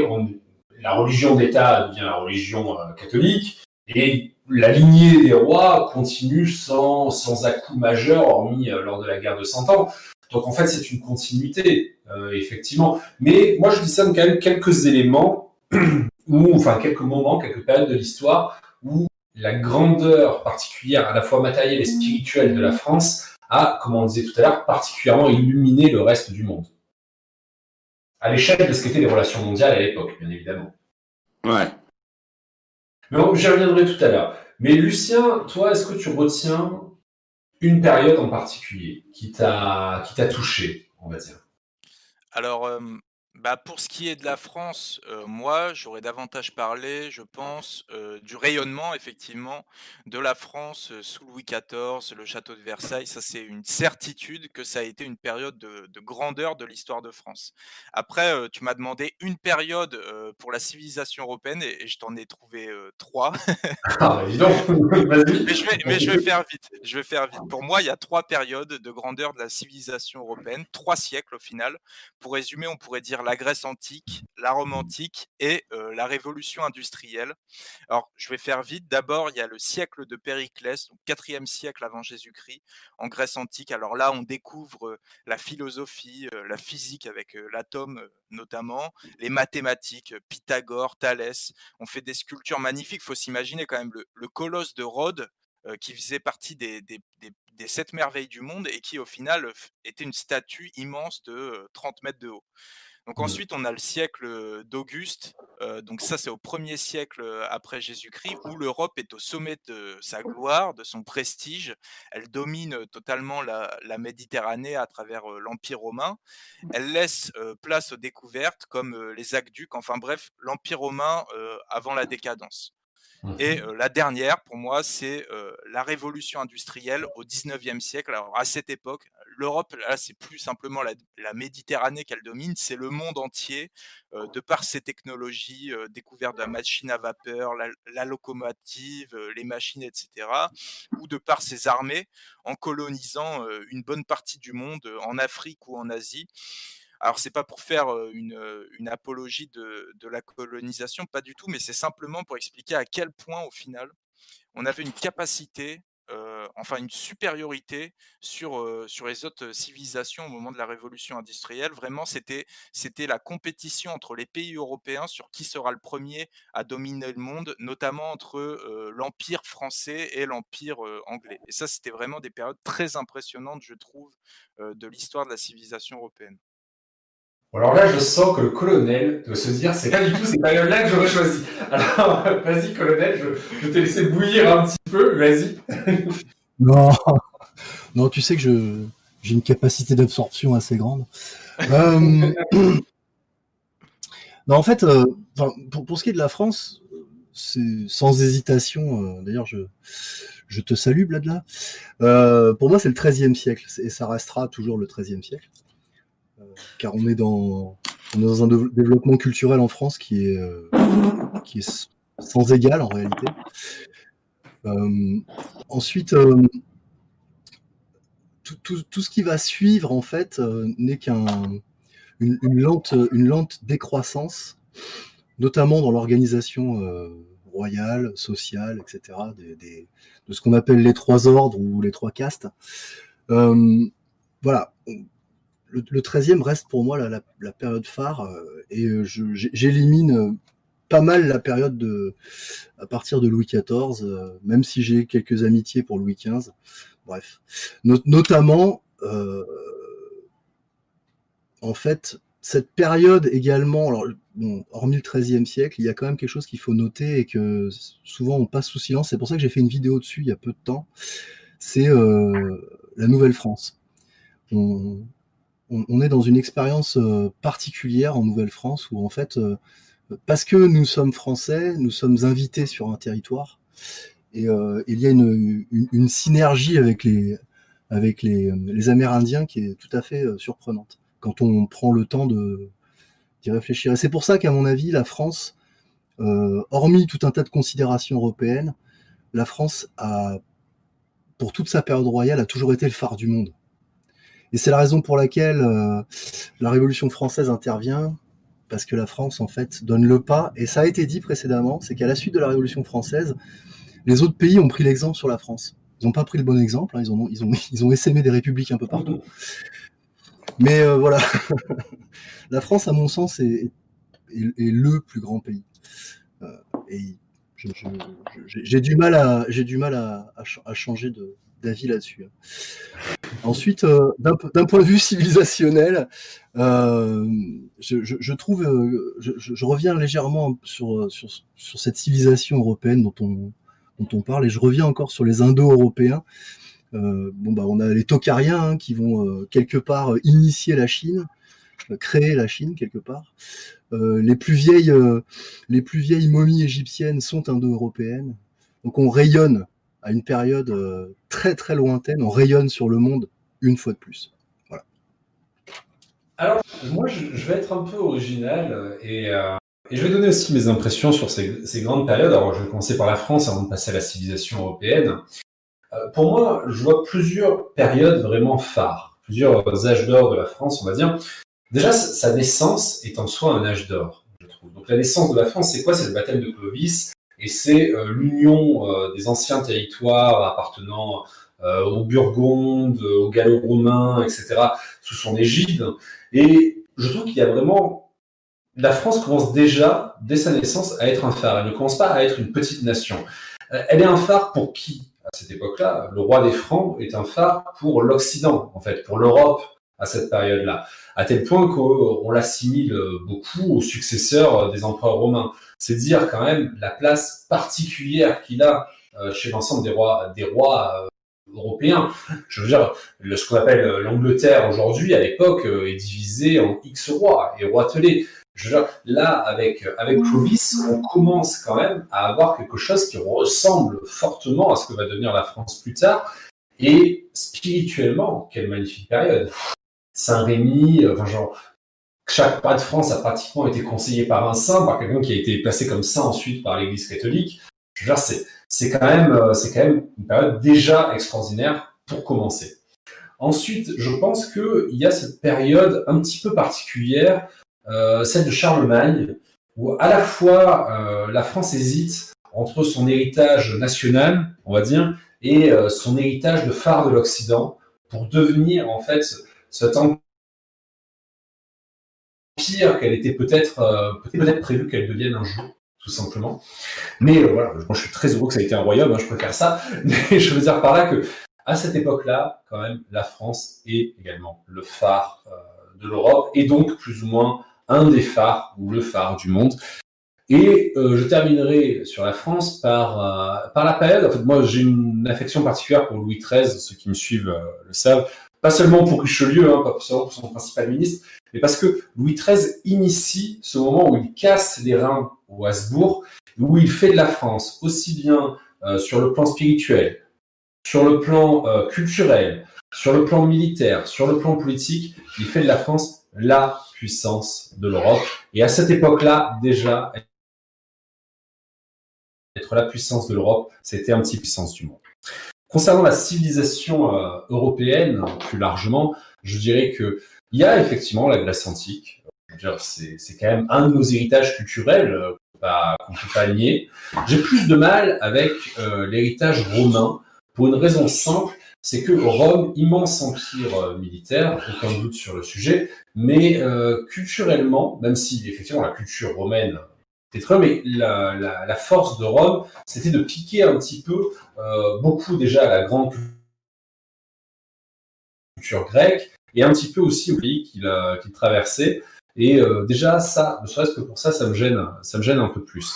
la religion d'État devient la religion euh, catholique et la lignée des rois continue sans, sans à-coup majeur, hormis euh, lors de la guerre de Cent Ans. Donc en fait, c'est une continuité, effectivement. Mais moi, je dis ça quand même quelques éléments, <clears throat> ou enfin quelques moments, quelques périodes de l'histoire où la grandeur particulière à la fois matérielle et spirituelle de la France a, comme on disait tout à l'heure, particulièrement illuminé le reste du monde. À l'échelle de ce qu'étaient les relations mondiales à l'époque, bien évidemment. Ouais. Mais j'y reviendrai tout à l'heure. Mais Lucien, toi, est-ce que tu retiens une période en particulier qui t'a qui t'a touché, on va dire? Alors, euh, bah, pour ce qui est de la France, moi, j'aurais davantage parlé, je pense, du rayonnement effectivement de la France, sous Louis XIV, le château de Versailles. Ça, c'est une certitude que ça a été une période de grandeur de l'histoire de France. Après, tu m'as demandé une période, pour la civilisation européenne et je t'en ai trouvé, trois. Ah bah, <laughs> Mais je vais mais je vais faire vite, je vais faire vite. Pour moi, il y a trois périodes de grandeur de la civilisation européenne, trois siècles au final. Pour résumer, on pourrait dire la Grèce antique, la Rome antique et la révolution industrielle. Alors, je vais faire vite. D'abord, il y a le siècle de Périclès, donc 4e siècle avant Jésus-Christ, en Grèce antique. Alors là, on découvre la philosophie, la physique avec l'atome notamment, les mathématiques, Pythagore, Thalès. On fait des sculptures magnifiques. Il faut s'imaginer quand même le, colosse de Rhodes, qui faisait partie des, des, sept merveilles du monde et qui au final était une statue immense de 30 mètres de haut. Donc mmh. ensuite, on a le siècle d'Auguste. donc ça, c'est au premier siècle après Jésus-Christ, où l'Europe est au sommet de sa gloire, de son prestige. Elle domine totalement la, Méditerranée à travers l'Empire romain. Elle laisse place aux découvertes comme les aqueducs. Enfin bref, l'Empire romain avant la décadence. Et mmh. la dernière, pour moi, c'est la révolution industrielle au 19e siècle. Alors, à cette époque, l'Europe, là, c'est plus simplement la, Méditerranée qu'elle domine, c'est le monde entier, de par ses technologies, découvertes de la machine à vapeur, la, locomotive, les machines, etc., ou de par ses armées, en colonisant une bonne partie du monde, en Afrique ou en Asie. Alors c'est pas pour faire une, apologie de, la colonisation, pas du tout, mais c'est simplement pour expliquer à quel point au final on avait une capacité, enfin une supériorité sur, sur les autres civilisations au moment de la révolution industrielle. Vraiment, c'était c'était la compétition entre les pays européens sur qui sera le premier à dominer le monde, notamment entre l'empire français et l'empire anglais. Et ça, c'était vraiment des périodes très impressionnantes, je trouve, de l'histoire de la civilisation européenne. Alors là, je sens que le colonel doit se dire, c'est pas du tout ces périodes-là que j'aurais choisi. Alors, <laughs> vas-y, colonel, je, je t'ai laissé bouillir un petit peu, vas-y. <laughs> non, non, tu sais que j'ai une capacité d'absorption assez grande. Euh, <clears throat> en fait, euh, pour, ce qui est de la France, c'est sans hésitation. Euh, d'ailleurs, je, je te salue, Bladla. pour moi, c'est le XIIIe siècle, et ça restera toujours le XIIIe siècle car on est dans, un développement culturel en France qui est, euh, sans égal en réalité. Euh, ensuite, euh, tout, ce qui va suivre en fait n'est qu'une une lente, décroissance, notamment dans l'organisation royale, sociale, etc., de ce qu'on appelle les trois ordres ou les trois castes. voilà, le, 13e reste pour moi la, période phare euh, et euh, j'élimine euh, pas mal la période de à partir de Louis XIV, même si j'ai quelques amitiés pour Louis XV. Bref, notamment en fait cette période également. Alors hormis le XIIIe siècle, il y a quand même quelque chose qu'il faut noter et que souvent on passe sous silence. C'est pour ça que j'ai fait une vidéo dessus il y a peu de temps. C'est la Nouvelle-France. On, est dans une expérience euh, particulière en Nouvelle-France où en fait, euh, parce que nous sommes français, nous sommes invités sur un territoire Et il y a une, synergie avec les, Amérindiens qui est tout à fait surprenante quand on prend le temps d'y réfléchir. Et c'est pour ça qu'à mon avis, la France, hormis tout un tas de considérations européennes, la France a, pour toute sa période royale, a toujours été le phare du monde. Et c'est la raison pour laquelle euh, la Révolution française intervient, parce que la France, en fait, donne le pas. Et ça a été dit précédemment, c'est qu'à la suite de la Révolution française, les autres pays ont pris l'exemple sur la France. Ils n'ont pas pris le bon exemple, hein, ils, ont, ils, ont, <laughs> ils ont essaimé des républiques un peu partout. Mais euh, voilà, <laughs> la France, à mon sens, est, est, le plus grand pays. Euh, et j'ai du mal à, j'ai du mal à, à changer d'avis là-dessus. Hein. Ensuite, euh, d'un point de vue civilisationnel, euh, je, trouve, euh, je, reviens légèrement sur, sur, cette civilisation européenne dont on, dont on parle, et je reviens encore sur les Indo-Européens. Bon bah, on a les Tokariens hein, qui vont quelque part initier la Chine, créer la Chine quelque part. Les plus vieilles, les plus vieilles momies égyptiennes sont indo-européennes. Donc on rayonne à une période euh, très très lointaine, on rayonne sur le monde une fois de plus. Voilà. Alors moi je, vais être un peu original et, et, je vais donner aussi mes impressions sur ces, grandes périodes. Alors je vais commencer par la France avant de passer à la civilisation européenne. pour moi, je vois plusieurs périodes vraiment phares, plusieurs âges d'or de la France, on va dire. Déjà, sa naissance est en soi un âge d'or, je trouve. Donc la naissance de la France, c'est quoi? C'est le baptême de Clovis, et c'est euh, l'union euh, des anciens territoires appartenant euh, aux Burgondes, aux Gallo-Romains, etc., sous son égide. Et je trouve qu'il y a vraiment... La France commence déjà, dès sa naissance, à être un phare. Elle ne commence pas à être une petite nation. Elle est un phare pour qui? À cette époque-là Le roi des Francs est un phare pour l'Occident, en fait, pour l'Europe à cette période-là à tel point qu'on l'assimile beaucoup aux successeurs des empereurs romains. C'est dire quand même la place particulière qu'il a euh, chez l'ensemble des rois, des rois euh, européens. Je veux dire, ce qu'on appelle l'Angleterre aujourd'hui, à l'époque, euh, est divisée en X rois et rois telés. Je veux dire, là, avec, avec Clovis, on commence quand même à avoir quelque chose qui ressemble fortement à ce que va devenir la France plus tard. Et spirituellement, quelle magnifique période. Saint-Rémy, euh, enfin genre chaque pas de France a pratiquement été conseillé par un saint, par quelqu'un qui a été placé comme saint ensuite par l'Église catholique. Je veux c'est, c'est quand même, euh, c'est quand même une période déjà extraordinaire pour commencer. Ensuite, je pense qu'il y a cette période un petit peu particulière, euh, celle de Charlemagne, où à la fois euh, la France hésite entre son héritage national, on va dire, et euh, son héritage de phare de l'Occident, pour devenir en fait cet empire qu'elle était peut-être euh, peut-être prévu qu'elle devienne un jour tout simplement. Mais euh, voilà, je suis très heureux que ça ait été un royaume, hein, je préfère ça. <laughs> Mais je veux dire par là que à cette époque-là, quand même, la France est également le phare euh, de l'Europe et donc plus ou moins un des phares ou le phare du monde. Et je terminerai sur la France par par la période. En fait, moi j'ai une affection particulière pour Louis XIII. Ceux qui me suivent le savent pas seulement pour Richelieu, hein, pas seulement pour son principal ministre, mais parce que Louis XIII initie ce moment où il casse les reins au Habsbourg, où il fait de la France aussi bien euh, sur le plan spirituel, sur le plan euh, culturel, sur le plan militaire, sur le plan politique, il fait de la France la puissance de l'Europe. Et à cette époque-là, déjà, être la puissance de l'Europe, c'était un petit puissance du monde. Concernant la civilisation euh, européenne, plus largement, je dirais que il y a effectivement la Grèce antique. C'est quand même un de nos héritages culturels euh, qu'on ne peut pas nier. J'ai plus de mal avec euh, l'héritage romain pour une raison simple, c'est que Rome, immense empire militaire, aucun doute sur le sujet, mais culturellement, même si effectivement la culture romaine mais la, force de Rome, c'était de piquer un petit peu, euh, beaucoup déjà à la grande culture grecque, et un petit peu aussi au pays qu'il traversait. Et euh, déjà, ça, ne serait-ce que pour ça, ça me gêne, ça me gêne un peu plus.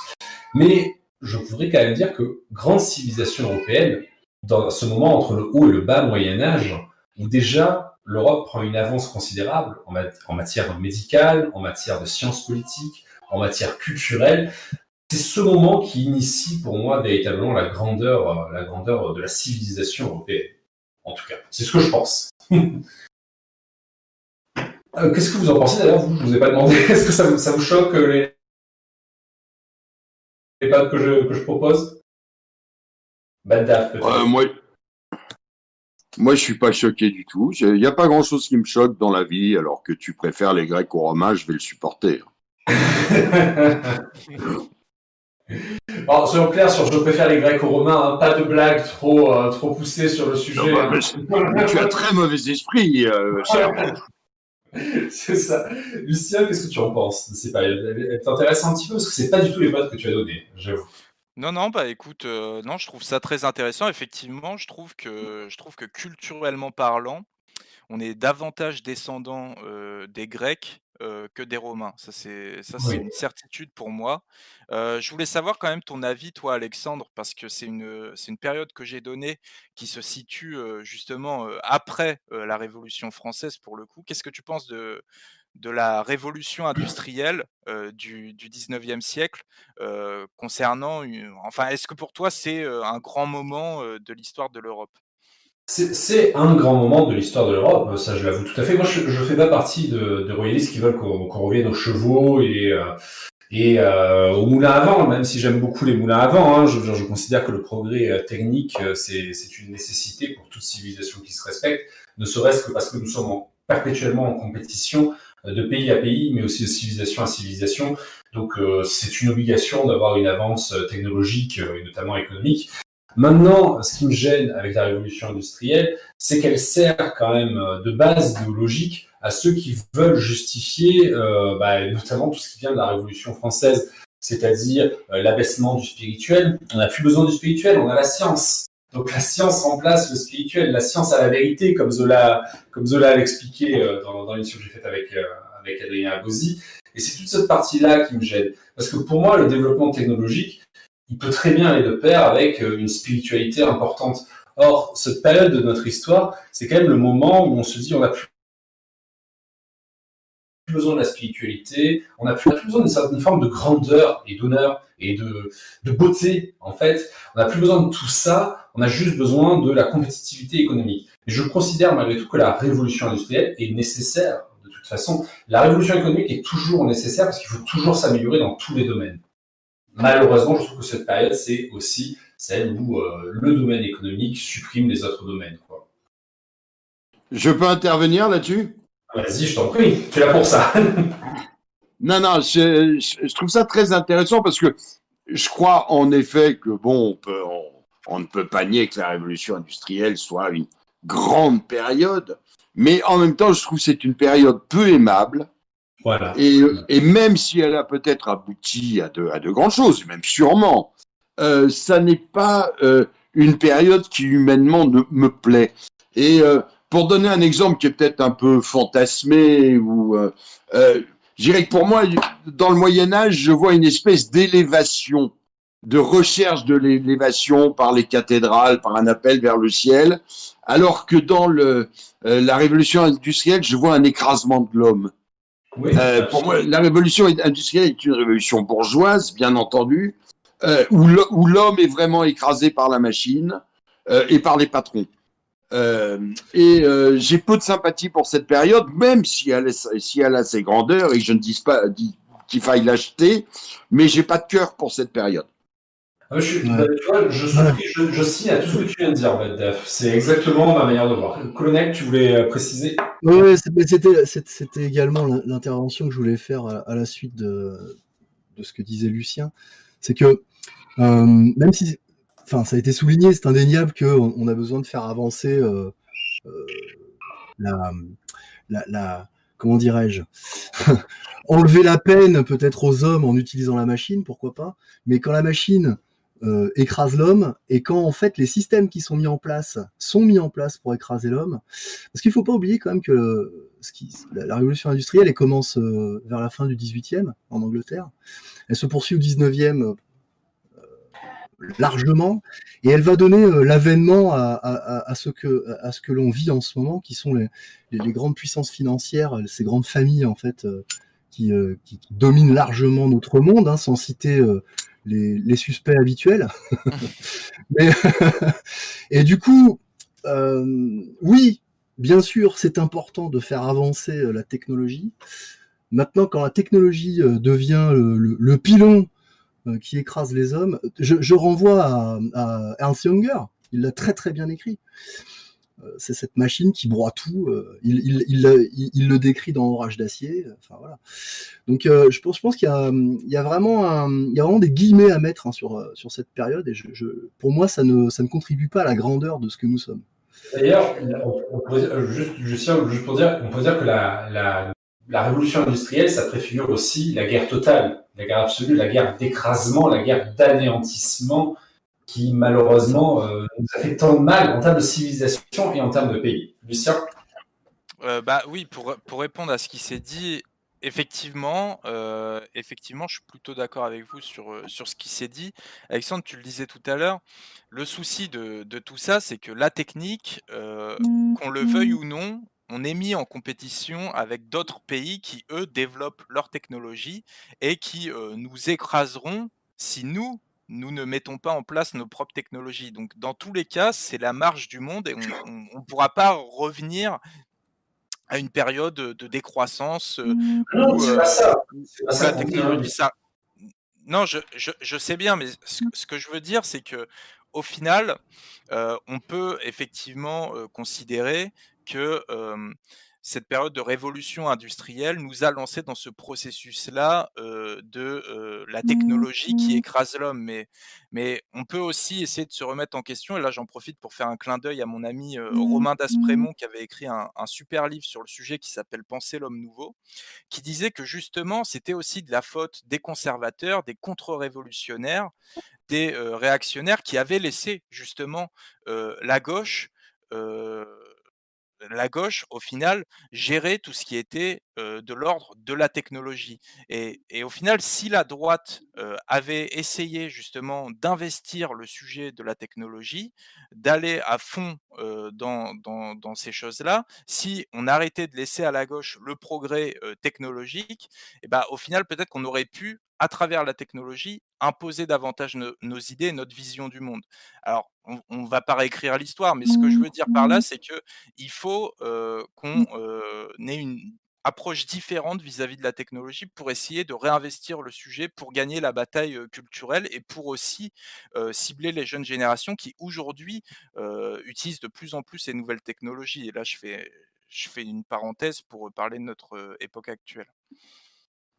Mais je voudrais quand même dire que grande civilisation européenne, dans ce moment entre le haut et le bas Moyen Âge, où déjà l'Europe prend une avance considérable en, matière médicale, en matière de sciences politiques, en matière culturelle. c'est ce moment qui initie pour moi véritablement la grandeur, la grandeur de la civilisation européenne. En tout cas, c'est ce que je pense. <laughs> Qu'est-ce que vous en pensez d'ailleurs? Vous, je vous ai pas demandé. <laughs> Est-ce que ça vous, choque les, les pattes que je, propose? Bad. Euh, moi, moi, je suis pas choqué du tout. Il n'y a pas grand-chose qui me choque dans la vie, alors que tu préfères les Grecs aux Romains, je vais le supporter. <laughs> bon, soyons clairs sur je préfère les Grecs aux Romains, hein. pas de blagues trop, euh, trop poussées sur le sujet. Bah, hein. tu as très mauvais esprit, euh, cher. <laughs> c'est ça. Lucien, qu'est-ce que tu en penses C'est pas, elle t'intéresse un petit peu? Parce que c'est pas du tout les modes que tu as donné, j'avoue. Non, non, bah écoute, euh, non, je trouve ça très intéressant. Effectivement, je trouve que, je trouve que culturellement parlant, on est davantage descendant euh, des Grecs euh, que des Romains. Ça, c'est une certitude pour moi. je voulais savoir quand même ton avis, toi, Alexandre, parce que c'est une, période que j'ai donnée qui se situe justement après la Révolution française, pour le coup. Qu'est-ce que tu penses de, de la révolution industrielle du, du 19e siècle concernant, enfin, est-ce que pour toi c'est un grand moment de l'histoire de l'Europe? C'est un grand moment de l'histoire de l'Europe, ça je l'avoue tout à fait. Moi je ne fais pas partie de, de royalistes qui veulent qu'on revienne aux chevaux et, et euh, aux moulins à vent, même si j'aime beaucoup les moulins à vent. Hein, je, je, considère que le progrès technique, c'est une nécessité pour toute civilisation qui se respecte, ne serait-ce que parce que nous sommes perpétuellement en compétition de pays à pays, mais aussi de civilisation à civilisation. Donc euh, c'est une obligation d'avoir une avance technologique euh, et notamment économique. Maintenant, ce qui me gêne avec la révolution industrielle, c'est qu'elle sert quand même euh, de base idéologique à ceux qui veulent justifier bah, notamment tout ce qui vient de la révolution française, c'est-à-dire l'abaissement du spirituel. On n'a plus besoin du spirituel, on a la science. Donc la science remplace le spirituel, la science a la vérité, comme Zola, comme Zola l'expliquait dans, dans l'émission que j'ai faite avec avec Adrien Agosi. Et c'est toute cette partie-là qui me gêne. Parce que pour moi, le développement technologique, il peut très bien aller de pair avec euh, une spiritualité importante. Or, cette période de notre histoire, c'est quand même le moment où on se dit on n'a plus besoin de la spiritualité, on n'a plus, besoin d'une certaine forme de grandeur et d'honneur et de, de, beauté, en fait. On n'a plus besoin de tout ça, on a juste besoin de la compétitivité économique. Et je considère malgré tout que la révolution industrielle est nécessaire toute façon, la révolution économique est toujours nécessaire parce qu'il faut toujours s'améliorer dans tous les domaines. Malheureusement, je trouve que cette période, c'est aussi celle où euh, le domaine économique supprime les autres domaines. Je peux intervenir là-dessus? Vas-y, je t'en prie, tu es là pour ça. <laughs> non, non, je, trouve ça très intéressant parce que je crois en effet que, bon, on, peut, on ne peut pas nier que la révolution industrielle soit une grande période, mais en même temps, je trouve que c'est une période peu aimable. Et, même si elle a peut-être abouti à de, grandes choses, même sûrement, euh, ça n'est pas euh, une période qui humainement ne, me plaît. Et euh, pour donner un exemple qui est peut-être un peu fantasmé, ou je dirais que pour moi, dans le Moyen Âge, je vois une espèce d'élévation, de recherche de l'élévation par les cathédrales, par un appel vers le ciel, alors que dans la révolution industrielle, je vois un écrasement de l'homme. Euh, pour moi, la révolution industrielle est une révolution bourgeoise, bien entendu, euh, où l'homme est vraiment écrasé par la machine et par les patrons. et j'ai peu de sympathie pour cette période, même si elle, si elle a ses grandeurs, et je ne dis pas qu'il faille l'acheter, mais j'ai pas de cœur pour cette période. Ah, je, bah, je, je, signe à tout ce que tu viens de dire, Def. C'est exactement ma manière de voir. Colonel, tu voulais euh, préciser Oui, c'était également l'intervention que je voulais faire à, la suite de, de, ce que disait Lucien. C'est que, euh, même si, enfin, ça a été souligné, c'est indéniable qu'on on a besoin de faire avancer euh, la, la, la, comment dirais-je <laughs> enlever la peine peut-être aux hommes en utilisant la machine, pourquoi pas. Mais quand la machine euh, écrase l'homme et quand en fait les systèmes qui sont mis en place sont mis en place pour écraser l'homme. Parce qu'il faut pas oublier quand même que ce qui, la, révolution industrielle elle commence euh, vers la fin du 18e en Angleterre. Elle se poursuit au 19e euh, largement et elle va donner l'avènement à, à, à, ce que à ce que l'on vit en ce moment qui sont les, les, grandes puissances financières ces grandes familles en fait qui, qui, domine largement notre monde, hein, sans citer les, suspects habituels. <laughs> <laughs> Et du coup, oui, bien sûr, c'est important de faire avancer la technologie. Maintenant, quand la technologie devient le, pilon qui écrase les hommes, je, renvoie à, à Ernst Junger, il l'a très très bien écrit. Euh, c'est cette machine qui broie tout. Euh, il, il, le décrit dans Orage d'acier. Enfin voilà. Donc euh, je pense, qu'il y a, vraiment, des guillemets à mettre hein, sur cette période. Et pour moi, ça ne contribue pas à la grandeur de ce que nous sommes. D'ailleurs, juste, juste, pour dire, on peut dire que la, la révolution industrielle, ça préfigure aussi la guerre totale, la guerre absolue, la guerre d'écrasement, la guerre d'anéantissement qui malheureusement euh, nous a fait tant de mal en termes de civilisation et en termes de pays. Lucien euh, bah oui, pour, pour répondre à ce qui s'est dit, effectivement, euh, effectivement, je suis plutôt d'accord avec vous sur, sur ce qui s'est dit. Alexandre, tu le disais tout à l'heure, le souci de, de tout ça, c'est que la technique, qu'on le veuille ou non, on est mis en compétition avec d'autres pays qui, eux, développent leur technologie et qui nous écraseront si nous, nous ne mettons pas en place nos propres technologies. Donc, dans tous les cas, c'est la marge du monde et on ne pourra pas revenir à une période de décroissance euh, mmh. non, c'est pas ça. la technologie. Ça... Non, je, je, je, sais bien, mais ce, ce, que je veux dire, c'est que au final, euh, on peut effectivement euh, considérer que euh, cette période de révolution industrielle nous a lancé dans ce processus-là euh, de euh, la technologie qui mmh écrase l'homme. Mais, mais on peut aussi essayer de se remettre en question. Et là, j'en profite pour faire un clin d'œil à mon ami euh, mmh Romain Dasprémont qui avait écrit un, un, super livre sur le sujet qui s'appelle Penser l'homme nouveau, qui disait que justement, c'était aussi de la faute des conservateurs, des contre-révolutionnaires, des réactionnaires qui avaient laissé justement la gauche la gauche, au final, gérait tout ce qui était de l'ordre de la technologie. Et, au final, si la droite avait essayé justement d'investir le sujet de la technologie, d'aller à fond dans, dans, ces choses-là, si on arrêtait de laisser à la gauche le progrès technologique, et ben, au final, peut-être qu'on aurait pu à travers la technologie, imposer davantage nos idées et notre vision du monde. Alors, on ne va pas réécrire l'histoire, mais ce que je veux dire par là, mmh. c'est que il faut euh, qu'on euh, ait une approche différente vis-à-vis de la technologie pour essayer de réinvestir le sujet, pour gagner la bataille culturelle et pour aussi cibler les jeunes générations qui aujourd'hui utilisent de plus en plus ces nouvelles technologies. Et là, je fais, je fais une parenthèse pour parler de notre époque actuelle.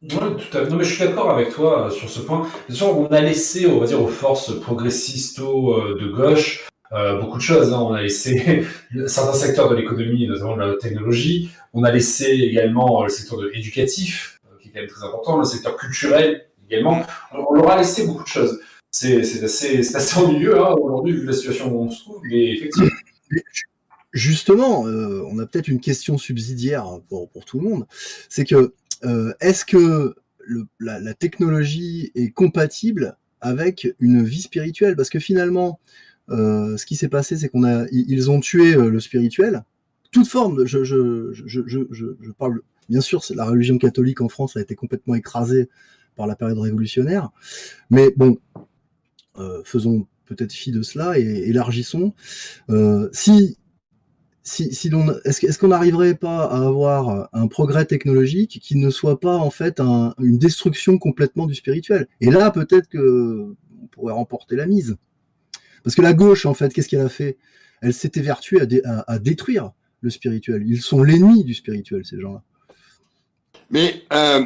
Oui, tout à fait. Non, mais je suis d'accord avec toi sur ce point. Bien sûr, on a laissé, on va dire, aux forces progressistes de gauche euh, beaucoup de choses. Hein. On a laissé <laughs> certains secteurs de l'économie, notamment de la technologie. On a laissé également le secteur de éducatif, euh, qui est quand même très important, le secteur culturel également. On, leur a laissé beaucoup de choses. <laughs> C'est assez, ennuyeux hein, aujourd'hui, vu la situation où on se trouve, mais effectivement. Justement, euh, on a peut-être une question subsidiaire pour, tout le monde. C'est que euh, est-ce que le, la, la, technologie est compatible avec une vie spirituelle? Parce que finalement, euh, ce qui s'est passé, c'est qu'on a, ils ont tué euh, le spirituel. Toute forme, je, je, je, je, je parle, bien sûr, la religion catholique en France a été complètement écrasée par la période révolutionnaire, mais bon, euh, faisons peut-être fi de cela et élargissons. Euh, si si, est-ce qu'on n'arriverait pas à avoir un progrès technologique qui ne soit pas en fait un, une destruction complètement du spirituel? Et là, peut-être que on pourrait remporter la mise. Parce que la gauche, en fait, qu'est-ce qu'elle a fait? Elle s'était vertuée à, détruire le spirituel. Ils sont l'ennemi du spirituel, ces gens-là. Mais euh,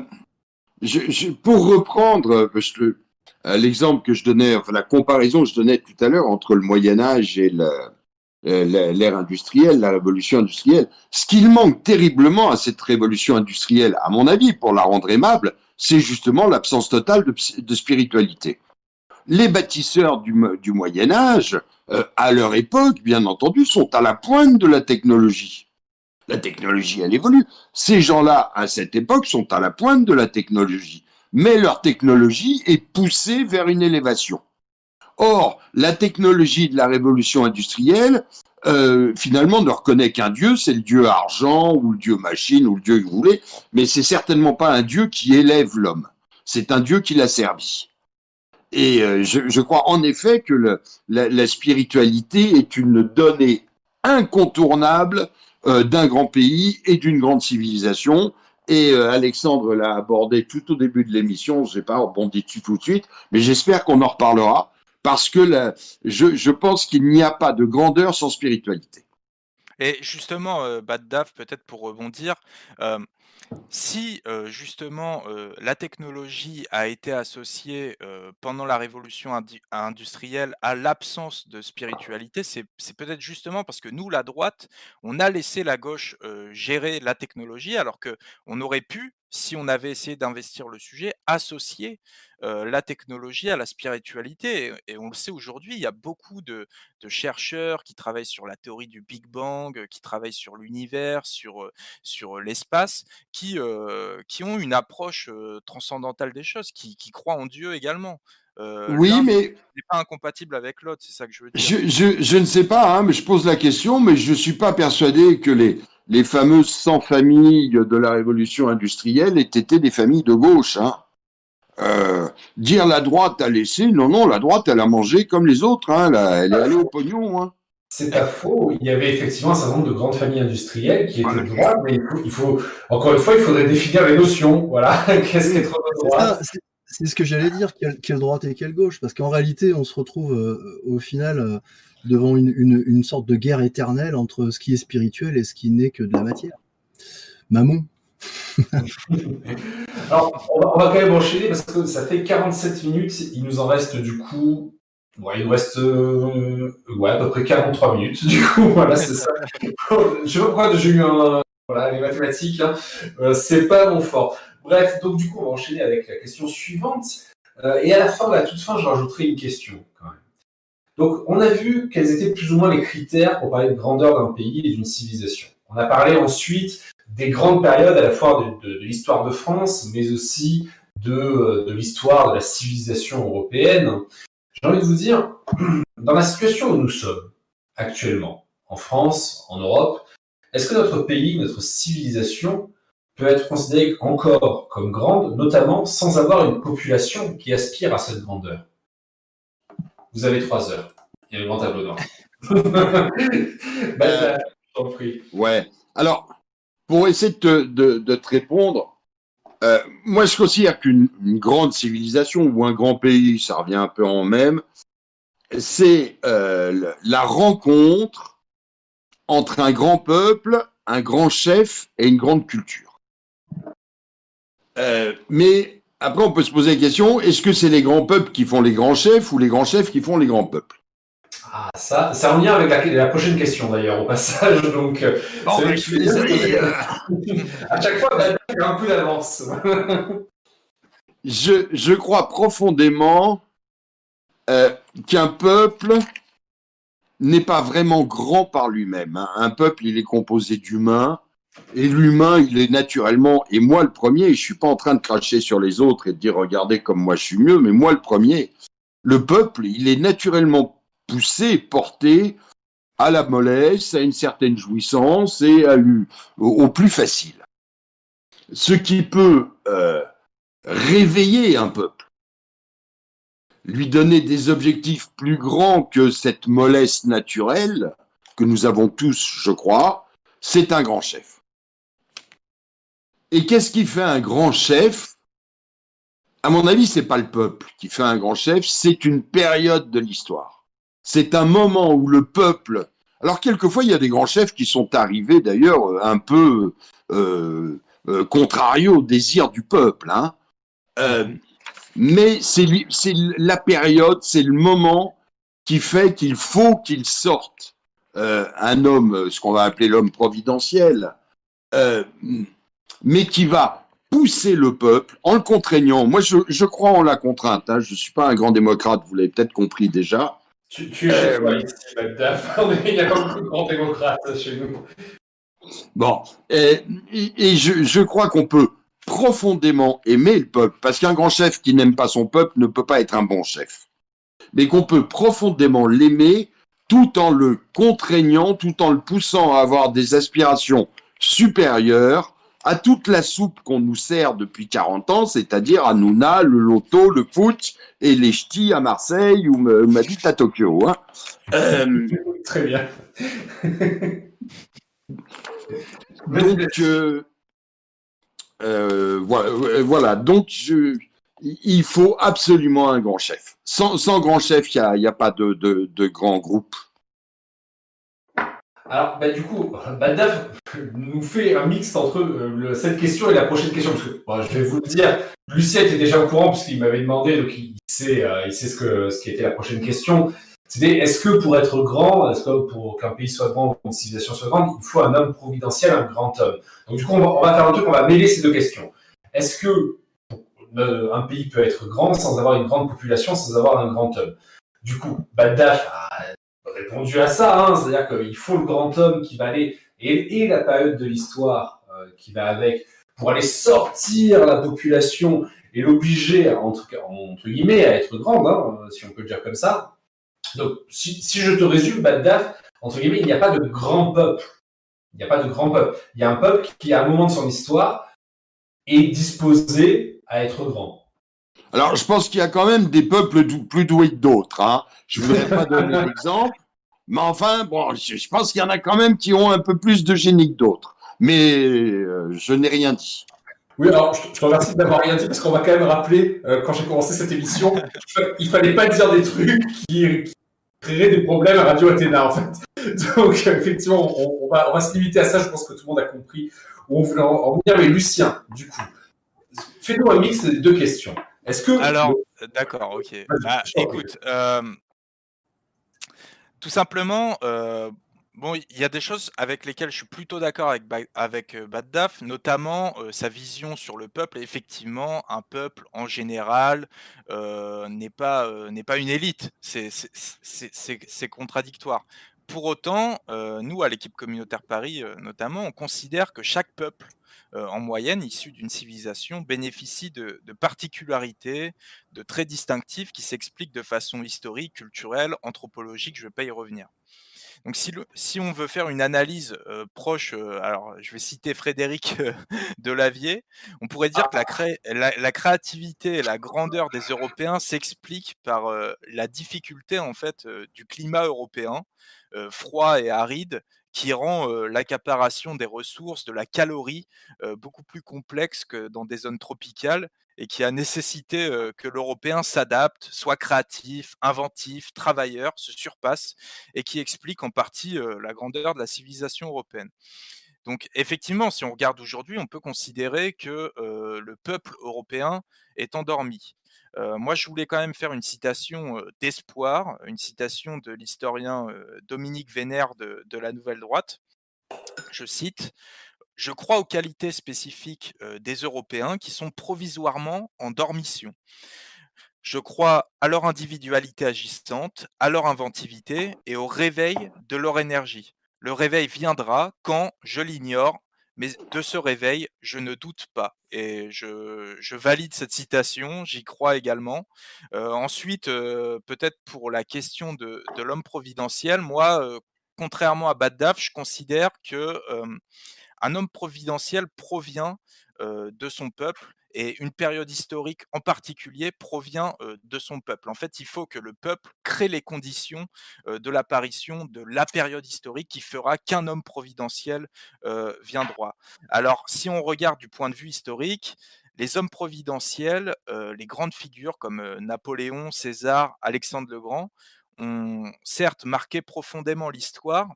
je, pour reprendre euh, l'exemple que je donnais, la comparaison que je donnais tout à l'heure entre le Moyen Âge et l'ère industrielle, la révolution industrielle, ce qu'il manque terriblement à cette révolution industrielle, à mon avis, pour la rendre aimable, c'est justement l'absence totale de spiritualité les bâtisseurs du, du Moyen Âge, euh, à leur époque, bien entendu, sont à la pointe de la technologie. La technologie, elle évolue. Ces gens-là, à cette époque, sont à la pointe de la technologie. Mais leur technologie est poussée vers une élévation. Or, la technologie de la révolution industrielle euh, finalement ne reconnaît qu'un dieu, c'est le dieu argent ou le dieu machine ou le dieu que vous voulez, mais c'est certainement pas un dieu qui élève l'homme. C'est un dieu qui l'a servi. Et euh, je, crois en effet que la, spiritualité est une donnée incontournable euh, d'un grand pays et d'une grande civilisation. Et Alexandre l'a abordé tout au début de l'émission, je ne sais pas rebondir dessus tout de suite, mais j'espère qu'on en reparlera parce que je, pense qu'il n'y a pas de grandeur sans spiritualité. Et justement, euh, peut-être pour rebondir, euh, si euh, justement la technologie a été associée pendant la révolution industrielle à l'absence de spiritualité, c'est peut-être justement parce que nous, la droite, on a laissé la gauche gérer la technologie, alors que on aurait pu si on avait essayé d'investir le sujet, associer la technologie à la spiritualité. Et, on le sait aujourd'hui, il y a beaucoup de, chercheurs qui travaillent sur la théorie du Big Bang, qui travaillent sur l'univers, sur, l'espace, qui, qui ont une approche transcendantale des choses, qui, croient en Dieu également. Oui, mais n'est pas incompatible avec l'autre, c'est ça que je veux dire. Je, je, ne sais pas, hein, mais je pose la question, mais je ne suis pas persuadé que les, les fameuses 100 familles de la révolution industrielle étaient des familles de gauche. Hein. Euh, dire la droite a laissé, non, non, la droite, elle a mangé comme les autres, hein, elle, est allée au pognon. Hein. C'est pas faux. Il y avait effectivement un certain nombre de grandes familles industrielles qui étaient de droite, mais il faut, encore une fois, il faudrait définir les notions. Voilà. <laughs> Qu'est-ce qu'être de droite? C'est ce que j'allais dire, quelle, droite et quelle gauche, parce qu'en réalité, on se retrouve euh, au final euh, devant une, sorte de guerre éternelle entre ce qui est spirituel et ce qui n'est que de la matière. Maman. <laughs> Alors, on va, quand même enchaîner parce que ça fait 47 minutes. Il nous en reste du coup. il nous reste euh, ouais, à peu près 43 minutes. Du coup, <laughs> voilà, c'est ça. Je sais pas pourquoi j'ai eu un. Voilà, les mathématiques, hein. C'est pas mon fort. Bref, donc du coup, on va enchaîner avec la question suivante. Euh, et à la fin, à la toute fin, je rajouterai une question quand même. Donc, on a vu quels étaient plus ou moins les critères pour parler de grandeur d'un pays et d'une civilisation. On a parlé ensuite des grandes périodes à la fois de, l'histoire de France, mais aussi de, de l'histoire de la civilisation européenne. J'ai envie de vous dire, <clears throat> dans la situation où nous sommes actuellement, en France, en Europe, est-ce que notre pays, notre civilisation peut être considérée encore comme grande, notamment sans avoir une population qui aspire à cette grandeur vous avez trois heures. Il y a le grand tableau noir. <laughs> bah, euh, prie. Ouais. Alors, pour essayer de, te répondre, euh, moi je considère qu'une grande civilisation ou un grand pays, ça revient un peu en même, c'est euh, la rencontre entre un grand peuple, un grand chef et une grande culture. Mais après, on peut se poser la question, est-ce que c'est les grands peuples qui font les grands chefs ou les grands chefs qui font les grands peuples? Ah, ça, ça revient avec la, prochaine question d'ailleurs, au passage. <laughs> Donc, euh, je suis désolé. à chaque fois, a un peu d'avance. je, je, crois profondément euh, qu'un peuple n'est pas vraiment grand par lui-même. Hein. Un peuple, il est composé d'humains, et l'humain, il est naturellement, et moi le premier, je suis pas en train de cracher sur les autres et de dire regardez comme moi je suis mieux, mais moi le premier, le peuple, il est naturellement poussé, porté à la mollesse, à une certaine jouissance et au, plus facile. Ce qui peut euh, réveiller un peuple, lui donner des objectifs plus grands que cette mollesse naturelle que nous avons tous, je crois, c'est un grand chef. Et qu'est-ce qui fait un grand chef? À mon avis, c'est pas le peuple qui fait un grand chef, c'est une période de l'histoire. C'est un moment où le peuple. Alors quelquefois, il y a des grands chefs qui sont arrivés d'ailleurs un peu euh, euh, contrario au désir du peuple. Hein. Euh, mais c'est la période, c'est le moment qui fait qu'il faut qu'il sorte un homme, ce qu'on va appeler l'homme providentiel, mais qui va pousser le peuple en le contraignant. Moi, je, crois en la contrainte. Hein. Je ne suis pas un grand démocrate, vous l'avez peut-être compris déjà. Tu, tu es euh, Il n'y a pas beaucoup de grands démocrates chez nous. Bon, et, je, je, crois qu'on peut profondément aimer le peuple, parce qu'un grand chef qui n'aime pas son peuple ne peut pas être un bon chef. Mais qu'on peut profondément l'aimer tout en le contraignant, tout en le poussant à avoir des aspirations supérieures à toute la soupe qu'on nous sert depuis 40 ans, c'est-à-dire à Nouna, le loto, le foot et les ch'tis à Marseille ou Madit à Tokyo. Hein. Euh, Très bien. donc, euh, euh, voilà, donc il faut absolument un grand chef. Sans, grand chef, il n'y a, pas de, de grand groupe. Alors, bah, du coup, <laughs> Badaf nous fait un mix entre euh, cette question et la prochaine question. Parce que, je vais vous le dire, Lucien était déjà au courant puisqu'il m'avait demandé, donc il sait, euh, il sait ce, ce qui était la prochaine question. C'était est-ce que pour être grand, est-ce que pour qu'un pays soit grand ou qu'une civilisation soit grande, il faut un homme providentiel, un grand homme? Donc, du coup, on va, faire un truc, on va mêler ces deux questions. Est-ce que euh, un pays peut être grand sans avoir une grande population, sans avoir un grand homme? Du coup, Badaf répondu à ça, hein. c'est-à-dire qu'il faut le grand homme qui va aller, et, la période de l'histoire euh, qui va avec, pour aller sortir la population et l'obliger, entre, entre guillemets, à être grande, hein, si on peut le dire comme ça. Donc, si, je te résume, Bagdad, entre guillemets, il n'y a pas de grand peuple. Il n'y a pas de grand peuple. Il y a un peuple qui, à un moment de son histoire, est disposé à être grand. Alors, je pense qu'il y a quand même des peuples plus doués que d'autres. Hein. Je ne voudrais pas donner <laughs> d'exemple, mais enfin, bon, je, pense qu'il y en a quand même qui ont un peu plus de génie que d'autres. Mais euh, je n'ai rien dit. Oui, alors je, te remercie d'avoir rien dit parce qu'on va quand même rappeler, euh, quand j'ai commencé cette émission, <laughs> il fallait pas dire des trucs qui, créeraient des problèmes à Radio Athéna, en fait. <laughs> Donc, effectivement, on, va, on va se limiter à ça. Je pense que tout le monde a compris où on voulait en, venir. Mais Lucien, du coup, fais-nous un mix des deux questions. Est-ce que. Alors, d'accord, ok. Bah, écoute, euh, tout simplement, euh, bon, il y a des choses avec lesquelles je suis plutôt d'accord avec, avec euh, Baddaf, notamment euh, sa vision sur le peuple. effectivement, un peuple en général n'est pas, pas une élite. C'est contradictoire. Pour autant, nous, à l'équipe communautaire Paris notamment, on considère que chaque peuple en moyenne, issu d'une civilisation, bénéficie de, de, particularités, de traits distinctifs qui s'expliquent de façon historique, culturelle, anthropologique, je ne vais pas y revenir. Donc si, si, on veut faire une analyse proche, alors je vais citer Frédéric <laughs> Delavier, on pourrait dire que la, la, créativité et la grandeur des Européens s'expliquent par la difficulté en fait du climat européen, froid et aride, qui rend l'accaparation des ressources, de la calorie, beaucoup plus complexe que dans des zones tropicales et qui a nécessité que l'Européen s'adapte, soit créatif, inventif, travailleur, se surpasse et qui explique en partie la grandeur de la civilisation européenne. Donc effectivement, si on regarde aujourd'hui, on peut considérer que le peuple européen est endormi. moi, je voulais quand même faire une citation d'espoir, une citation de l'historien Dominique Vénère de, la Nouvelle Droite. Je cite Je crois aux qualités spécifiques des Européens qui sont provisoirement en dormition. Je crois à leur individualité agissante, à leur inventivité et au réveil de leur énergie. Le réveil viendra quand, je l'ignore, mais de ce réveil, je ne doute pas. Et je, valide cette citation, j'y crois également. Euh, ensuite, euh, peut-être pour la question de, l'homme providentiel, moi, euh, contrairement à Baddaf, je considère que un homme providentiel provient de son peuple et une période historique en particulier provient de son peuple. En fait, il faut que le peuple crée les conditions de l'apparition de la période historique qui fera qu'un homme providentiel viendra. Alors, si on regarde du point de vue historique, les hommes providentiels, les grandes figures comme Napoléon, César, Alexandre le Grand, ont certes marqué profondément l'histoire,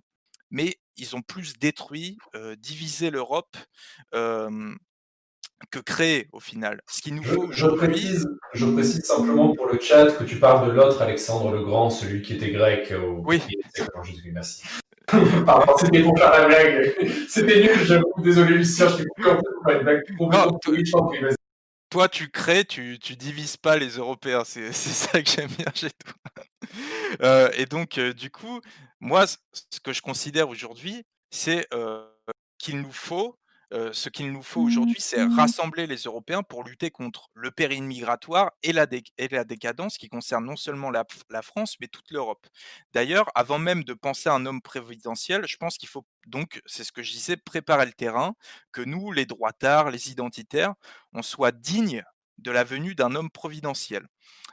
mais ils ont plus détruit, divisé l'Europe, que créer au final. Ce qui nous faut je, précise, je précise simplement pour le chat que tu parles de l'autre Alexandre le Grand, celui qui était grec. Au... Oui. merci. <laughs> Pardon, c'était pour faire la blague. C'était nul, j'avoue. Désolé, Lucien, je t'ai coupé en fait. toi, tu crées, tu, tu divises pas les Européens. C'est <laughs> ça que j'aime bien chez toi. <laughs> Euh, et donc, euh, du coup, moi, ce que je considère aujourd'hui, c'est euh, qu'il nous faut ce qu'il nous faut aujourd'hui, c'est rassembler les Européens pour lutter contre le péril migratoire et la, et la décadence qui concerne non seulement la, la France, mais toute l'Europe. D'ailleurs, avant même de penser à un homme présidentiel, je pense qu'il faut donc, c'est ce que je disais, préparer le terrain, que nous, les droitards, les identitaires, on soit dignes de la venue d'un homme providentiel.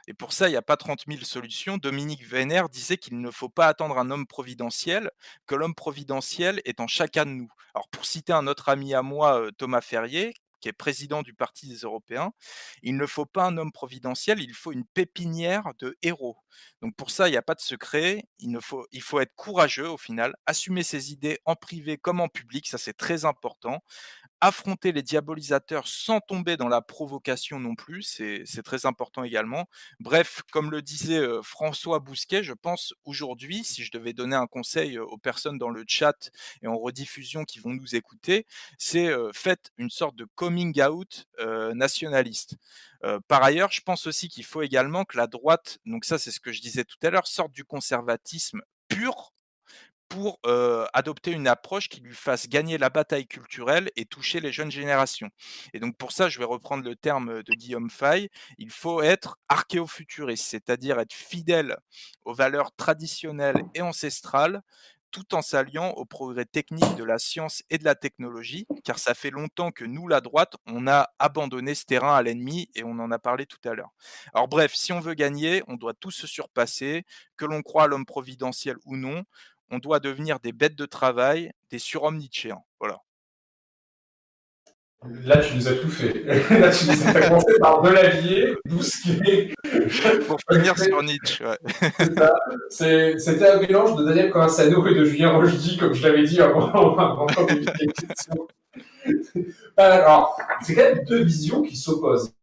Et pour ça, il n'y a pas 30 000 solutions. Dominique Vénère disait qu'il ne faut pas attendre un homme providentiel, que l'homme providentiel est en chacun de nous. Alors, pour citer un autre ami à moi, euh, Thomas Ferrier, qui est président du Parti des Européens, il ne faut pas un homme providentiel, il faut une pépinière de héros. Donc pour ça, il n'y a pas de secret, il, faut être courageux au final, assumer ses idées en privé comme en public, ça c'est très important, affronter les diabolisateurs sans tomber dans la provocation non plus, c'est très important également. Bref, comme le disait François Bousquet, je pense aujourd'hui, si je devais donner un conseil aux personnes dans le chat et en rediffusion qui vont nous écouter, c'est faites une sorte de coming out nationaliste. par ailleurs, je pense aussi qu'il faut également que la droite, donc ça c'est ce que je disais tout à l'heure, sorte du conservatisme pur pour adopter une approche qui lui fasse gagner la bataille culturelle et toucher les jeunes générations. Et donc pour ça, je vais reprendre le terme de Guillaume Fay, il faut être archéofuturiste, c'est-à-dire être fidèle aux valeurs traditionnelles et ancestrales, tout en s'alliant aux progrès techniques de la science et de la technologie, car ça fait longtemps que nous, la droite, on a abandonné ce terrain à l'ennemi et on en a parlé tout à l'heure. Alors bref, si on veut gagner, on doit tous se surpasser, que l'on croit à l'homme providentiel ou non, on doit devenir des bêtes de travail, des surhommes nietzschéens. Voilà. Là, tu nous as tout fait. <laughs> Là, tu nous as commencé par Delavier, Bousquet. <laughs> Pour finir <laughs> sur Nietzsche. Ouais. C'était un mélange de Daniel Corassano et de Julien Rochdy, comme je l'avais dit avant, Alors, c'est quand même deux visions qui s'opposent.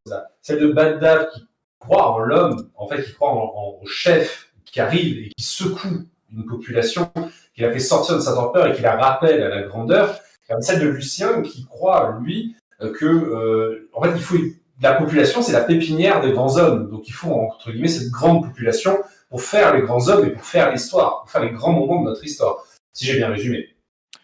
Celle de Bagdad qui croit en l'homme, en fait, qui croit en, au chef qui arrive et qui secoue une population qui l'a fait sortir de sa torpeur et qui la rappelle à la grandeur, comme celle de Lucien qui croit, lui, euh, que euh, en fait, il faut la population, c'est la pépinière des grands hommes. Donc il faut entre guillemets cette grande population pour faire les grands hommes et pour faire l'histoire, pour faire les grands moments de notre histoire. Si j'ai bien résumé.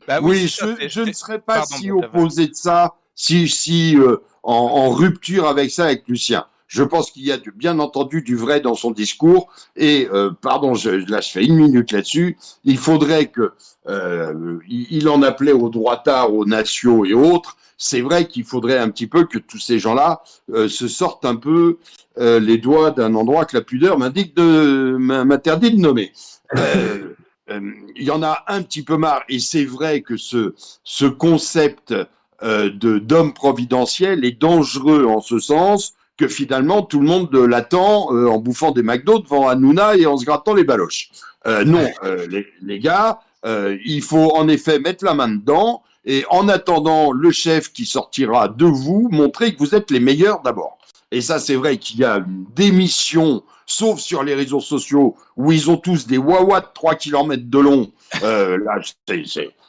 Bah oui, je, ne serais pas si opposé de ça, si, si euh, en, en, rupture avec ça avec Lucien. Je pense qu'il y a bien entendu du vrai dans son discours. Et euh, pardon, je, là je fais une minute là-dessus. Il faudrait que euh, il en appelait aux droitards, aux nations et autres. C'est vrai qu'il faudrait un petit peu que tous ces gens-là euh, se sortent un peu les doigts d'un endroit que la pudeur m'indique de m'interdit de nommer. il y en a un petit peu marre, et c'est vrai que ce, ce concept de d'homme providentiel est dangereux en ce sens que finalement tout le monde l'attend euh, en bouffant des McDo devant Hanouna et en se grattant les baloches. Euh, non, euh, les, gars, il faut en effet mettre la main dedans et en attendant le chef qui sortira de vous, montrer que vous êtes les meilleurs d'abord. Et ça, c'est vrai qu'il y a une démission, sauf sur les réseaux sociaux, où ils ont tous des wawas de 3 km de long. là,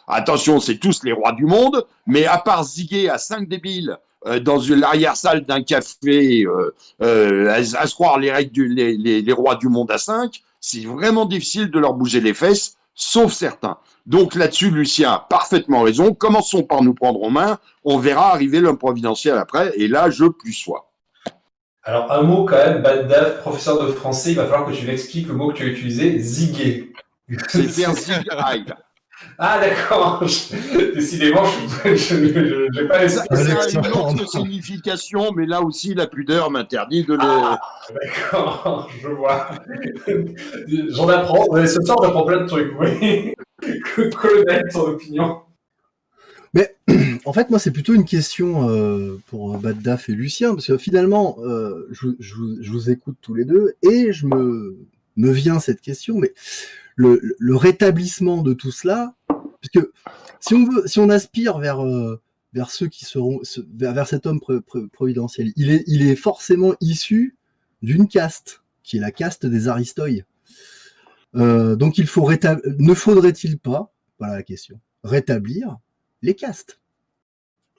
attention, c'est tous les rois du monde, mais à part ziguer à 5 débiles dans l'arrière-salle d'un café euh, euh, à, se croire les, règles les, les, rois du monde à cinq, c'est vraiment difficile de leur bouger les fesses, sauf certains. Donc là-dessus, Lucien a parfaitement raison. Commençons par nous prendre en main. On verra arriver l'homme providentiel après. Et là, je plus sois. Alors, un mot quand même, Badaf, professeur de français, il va falloir que tu m'expliques le mot que tu as utilisé, ziguer. C'est un zig <laughs> ah d'accord. <laughs> Décidément, je n'ai pas les. Ça a une autre signification, mais là aussi la pudeur m'interdit de le. Ah, d'accord, <laughs> je vois. J'en apprends. Ce soir, j'apprends plein de trucs. Oui. <laughs> Colonel, ton opinion. Mais <clears throat> en fait, moi, c'est plutôt une question euh, pour Baddaf et Lucien, parce que finalement, euh, je, je, je, vous écoute tous les deux et je me, me vient cette question, mais le, rétablissement de tout cela, parce que si on veut, si on aspire vers euh, vers ceux qui seront vers, cet homme providentiel, il est il est forcément issu d'une caste qui est la caste des Aristoïs. Euh, donc il faut ne faudrait-il pas, voilà la question, rétablir les castes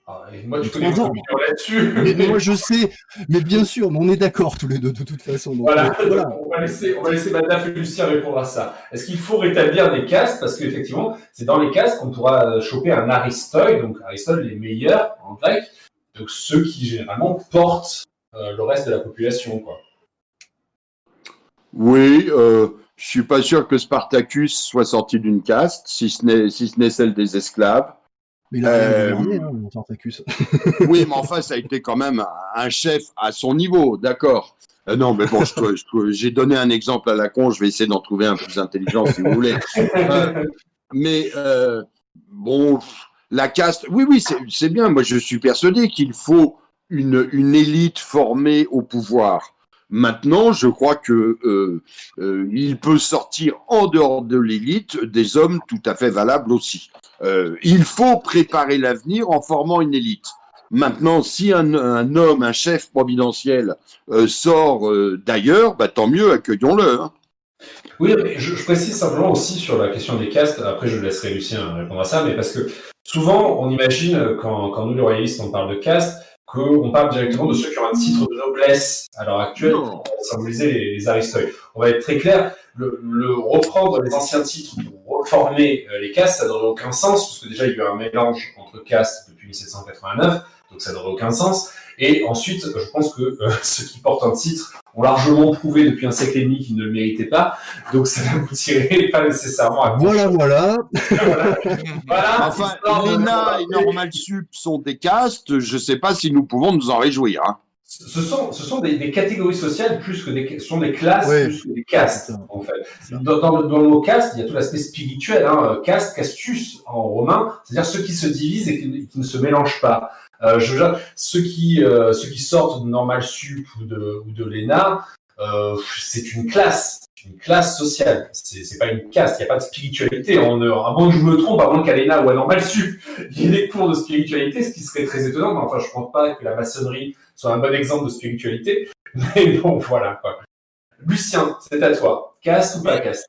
Ah, moi, tu connais là-dessus. Mais, moi, je sais. Mais bien sûr, on est d'accord tous les deux, de toute façon. voilà. Euh, on va laisser, on va laisser Madame et Lucien répondre à ça. Est-ce qu'il faut rétablir des castes Parce qu'effectivement, c'est dans les castes qu'on pourra choper un Aristoi, donc Aristoi, les meilleurs en grec, donc ceux qui généralement portent euh, le reste de la population, quoi. Oui, euh, je suis pas sûr que Spartacus soit sorti d'une caste, si ce n'est si ce n'est celle des esclaves. Mais il a euh, hein, <laughs> oui, mais enfin, ça a été quand même un chef à son niveau, d'accord. Euh, non, mais bon, j'ai donné un exemple à la con, je vais essayer d'en trouver un plus intelligent si vous voulez. Euh, mais bon, la caste, oui, oui, c'est bien. Moi, je suis persuadé qu'il faut une, une élite formée au pouvoir. Maintenant, je crois que euh, euh, il peut sortir en dehors de l'élite des hommes tout à fait valables aussi. Euh, il faut préparer l'avenir en formant une élite. Maintenant, si un, homme, un chef providentiel sort d'ailleurs, bah, tant mieux, accueillons-le. Hein. Oui, je, précise simplement aussi sur la question des castes, après je laisserai Lucien répondre à ça, mais parce que souvent on imagine, quand, quand nous les royalistes on parle de caste, qu'on parle directement de ceux qui ont un titre de noblesse à l'heure actuelle pour symboliser les, les On va être très clair, le, reprendre les anciens titres pour reformer euh, les castes, ça n'aurait aucun sens, parce que déjà il y a eu un mélange entre castes depuis 1789, donc ça n'aurait aucun sens. Et ensuite, je pense que euh, <laughs> ceux qui portent un titre ont largement prouvé depuis un siècle et demi qu'ils ne le méritaient pas, donc ça n'aboutirait <laughs> pas nécessairement à Voilà, voilà. <laughs> voilà. Enfin, l'ENA et Normal Sup sont des castes, je ne sais pas si nous pouvons nous en réjouir. Hein. Ce sont, ce sont des, catégories sociales plus que des, ce sont des classes plus que des castes, en fait. Dans, le, mot caste, il y a tout l'aspect spirituel, hein, caste, castus en romain, c'est-à-dire ceux qui se divisent et qui, qui ne se mélangent pas. Euh, je veux ceux qui, euh, ceux qui sortent de Normal Sup ou de, ou de l'ENA, euh, c'est une classe, une classe sociale. C'est pas une caste, il n'y a pas de spiritualité. En, à moins que je me trompe, à moins qu'à l'ENA ou à Normal Sup, il y ait des cours de spiritualité, ce qui serait très étonnant. Mais enfin, je ne pense pas que la maçonnerie soit un bon exemple de spiritualité. <laughs> Mais bon, voilà. Quoi. Lucien, c'est à toi. Caste ou pas caste?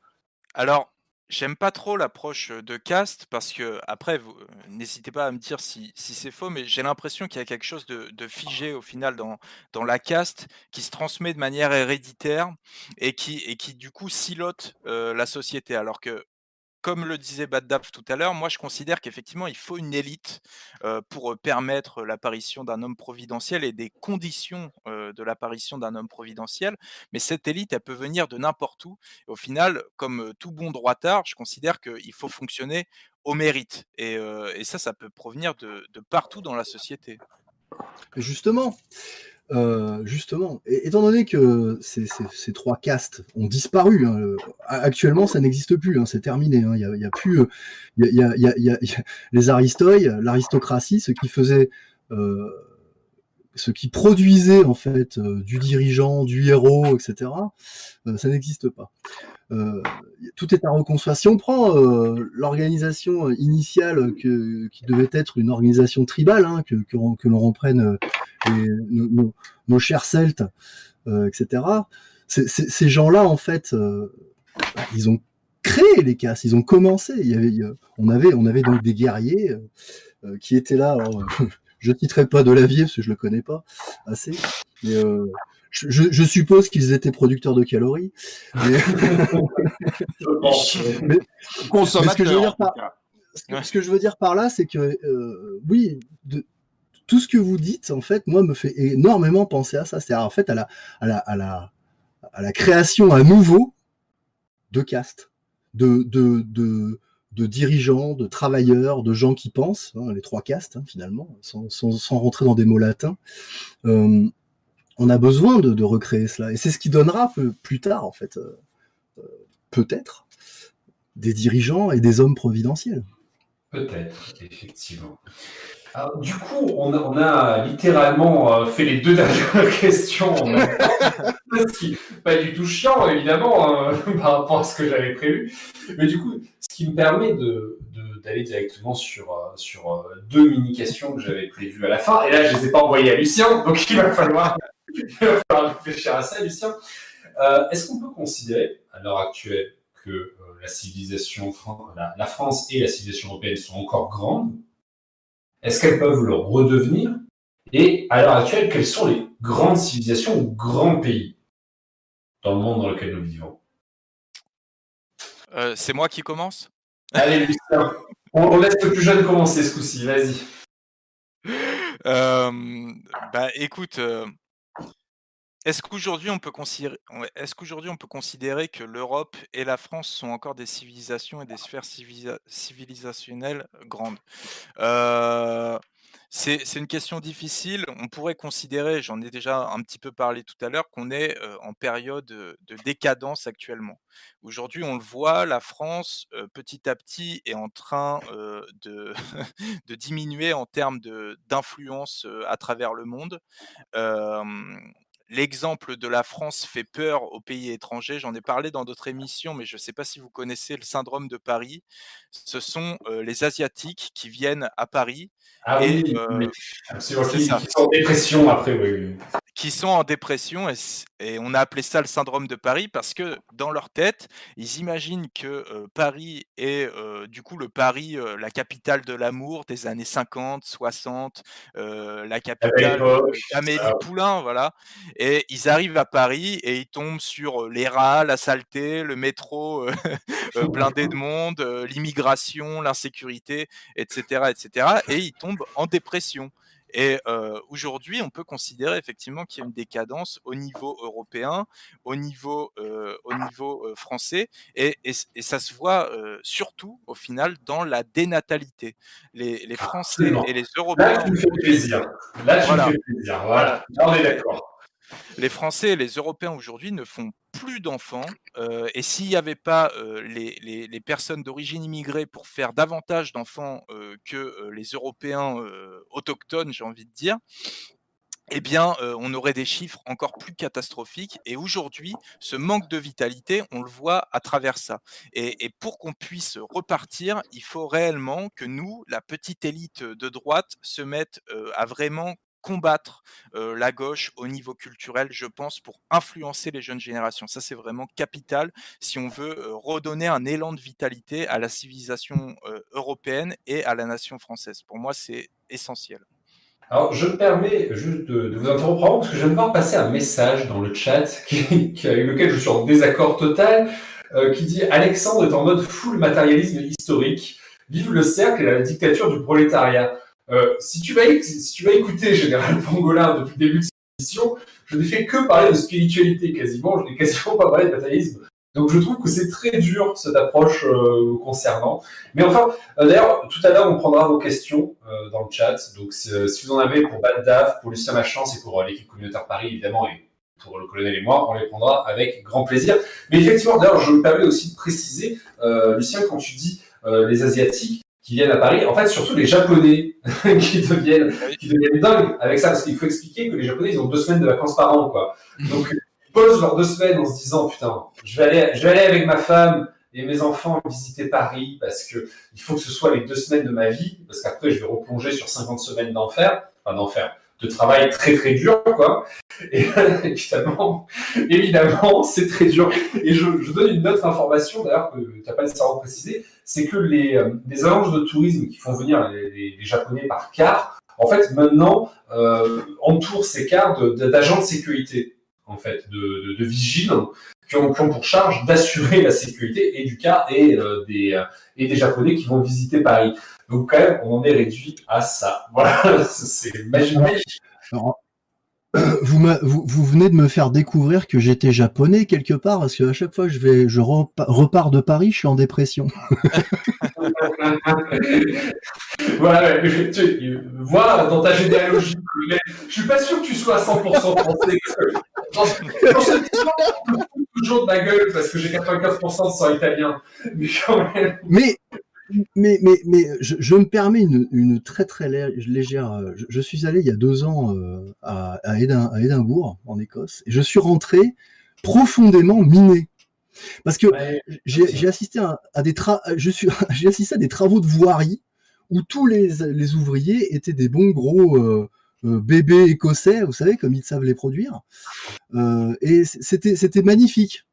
Alors, J'aime pas trop l'approche de caste parce que, après, n'hésitez pas à me dire si, c'est faux, mais j'ai l'impression qu'il y a quelque chose de, figé au final dans, la caste qui se transmet de manière héréditaire et qui, et qui du coup silote la société. Alors que comme le disait Baddaf tout à l'heure, moi je considère qu'effectivement il faut une élite pour permettre l'apparition d'un homme providentiel et des conditions de l'apparition d'un homme providentiel. Mais cette élite, elle peut venir de n'importe où. au final, comme tout bon droitard, je considère qu'il faut fonctionner au mérite. Et, ça, ça peut provenir de partout dans la société. Justement, euh, justement, étant donné que ces, trois castes ont disparu, hein, euh, actuellement ça n'existe plus, hein, c'est terminé. Hein, il n'y a, plus, les aristoïs, l'aristocratie, ce qui faisait, euh, ce qui produisait en fait du dirigeant, du héros, etc. ça n'existe pas. tout est à reconstruire. Si on prend l'organisation initiale qui devait être une organisation tribale, que, que l'on reprenne nos, chers Celtes, euh, etc. ces gens-là, en fait, euh, bah, ils ont créé les castes, ils ont commencé. Il y avait, on, avait, on avait donc des guerriers euh, qui étaient là. <laughs> je ne citerai pas de lavier parce que je le connais pas assez. Mais, je, suppose qu'ils étaient producteurs de calories. Mais... <laughs> <laughs> ce, que je veux dire par, ce que je veux dire par là, c'est que oui, de, tout ce que vous dites, en fait, moi, me fait énormément penser à ça. C'est-à-dire, en fait, à la, création à nouveau de castes, de, dirigeants, de travailleurs, de gens qui pensent, hein, les trois castes, hein, finalement, sans, rentrer dans des mots latins. Euh, on a besoin de, recréer cela. Et c'est ce qui donnera plus tard, en fait, euh, peut-être, des dirigeants et des hommes providentiels. Peut-être, effectivement du coup, on a, littéralement euh, fait les deux <laughs> dernières questions <laughs> ce qui n'est pas du tout chiant, évidemment, hein, <laughs> par rapport à ce que j'avais prévu. Mais du coup, ce qui me permet d'aller directement sur, euh, sur euh, deux mini-questions que j'avais prévues à la fin. Et là, je ne les ai pas envoyées à Lucien, donc il va falloir, réfléchir à ça, Lucien. Est-ce qu'on peut considérer, à l'heure actuelle, que la civilisation, la France et la civilisation européenne sont encore grandes? Est-ce qu'elles peuvent le redevenir Et à l'heure actuelle, quelles sont les grandes civilisations ou grands pays dans le monde dans lequel nous vivons euh, C'est moi qui commence? Allez, Lucien, on, laisse le plus jeune commencer ce coup-ci, vas-y. Euh, bah, écoute, euh, est-ce qu'aujourd'hui on peut considérer, que l'Europe et la France sont encore des civilisations et des sphères civilisationnelles grandes? Euh, c'est, une question difficile. On pourrait considérer, j'en ai déjà un petit peu parlé tout à l'heure, qu'on est en période de décadence actuellement. Aujourd'hui, on le voit, la France, petit à petit, est en train de, <laughs> de diminuer en termes d'influence à travers le monde. L'exemple de la France fait peur aux pays étrangers. J'en ai parlé dans d'autres émissions, mais je ne sais pas si vous connaissez le syndrome de Paris. Ce sont les Asiatiques qui viennent à Paris. Ah et, oui, absolument. Qui, sont en dépression après, oui qui sont en dépression et, on a appelé ça le syndrome de Paris parce que dans leur tête, ils imaginent que Paris est du coup le Paris, la capitale de l'amour des années 50, 60, la capitale d'Amélie Poulain, voilà. Et ils arrivent à Paris et ils tombent sur les rats, la saleté, le métro <laughs> blindé de monde, l'immigration, l'insécurité, etc., etc. Et ils tombent en dépression. Et aujourd'hui, on peut considérer effectivement qu'il y a une décadence au niveau européen, au niveau, au niveau français, et, ça se voit surtout au final dans la dénatalité. Les, les Français et les Européens. Là, tu me fais plaisir. Là, tu me fais plaisir. Voilà. On est d'accord les Français et les Européens aujourd'hui ne font plus d'enfants. Euh, et s'il n'y avait pas euh, les, personnes d'origine immigrée pour faire davantage d'enfants euh, que les Européens autochtones, j'ai envie de dire, eh bien, on aurait des chiffres encore plus catastrophiques. Et aujourd'hui, ce manque de vitalité, on le voit à travers ça. et pour qu'on puisse repartir, il faut réellement que nous, la petite élite de droite, se mette à vraiment combattre la gauche au niveau culturel, je pense, pour influencer les jeunes générations. Ça, c'est vraiment capital si on veut redonner un élan de vitalité à la civilisation européenne et à la nation française. Pour moi, c'est essentiel. Alors, je me permets juste de, vous interrompre parce que je viens de voir passer un message dans le chat <laughs> avec lequel je suis en désaccord total, qui dit Alexandre est en mode full matérialisme historique. Vive le cercle et la dictature du prolétariat. Euh, si, tu vas, écouter Général Pangolin depuis le début de cette émission, je n'ai fait que parler de spiritualité quasiment, je n'ai quasiment pas parlé de fatalisme. Donc je trouve que c'est très dur cette approche euh, concernant. Mais enfin, euh, d'ailleurs, tout à l'heure, on prendra vos questions euh, dans le chat. Donc si vous en avez pour Bad Daf, pour Lucien Machance et pour l'équipe communautaire Paris, évidemment, et pour le colonel et moi, on les prendra avec grand plaisir. Mais effectivement, d'ailleurs, je me permets aussi de préciser, Lucien, quand tu dis les Asiatiques, qui viennent à Paris, en fait, surtout les Japonais <laughs> qui deviennent, qui deviennent dingues avec ça, parce qu'il faut expliquer que les Japonais, ils ont deux semaines de vacances par an, quoi. Donc, ils posent leurs deux semaines en se disant, putain, je vais aller, je vais aller avec ma femme et mes enfants visiter Paris parce que il faut que ce soit les deux semaines de ma vie, parce qu'après, je vais replonger sur 50 semaines d'enfer, enfin, d'enfer, de travail très très dur, quoi. Et <laughs> évidemment, c'est très dur. Et je, donne une autre information, d'ailleurs, que tu n'as pas nécessairement précisé, c'est que les, euh, les agences de tourisme qui font venir les, Japonais par car, en fait, maintenant, euh, entourent ces cars d'agents de, sécurité, en fait, de, de, vigiles, qui ont, pour charge d'assurer la sécurité et du car et, euh, des, et des Japonais qui vont visiter Paris. Donc quand même, on en est réduit à ça. <laughs> Voilà, c'est magique. vous, vous, venez de me faire découvrir que j'étais japonais quelque part, parce qu'à chaque fois que je, vais, je repars de Paris, je suis en dépression. <laughs> voilà, tu, vois dans ta généalogie, je suis pas sûr que tu sois à 100% français. Dans, toujours de ma gueule parce que j'ai 95% de sang italien. Mais quand même. Mais mais, mais, mais je, je, me permets une, une très très légère. Euh, je, je, suis allé il y a deux ans euh, à, à, Édimbourg, en Écosse, et je suis rentré profondément miné. Parce que j'ai assisté à, à des je suis <laughs> j'ai assisté à des travaux de voirie où tous les, les ouvriers étaient des bons gros euh, euh bébés écossais, vous savez, comme ils savent les produire. Euh, et c'était c'était magnifique.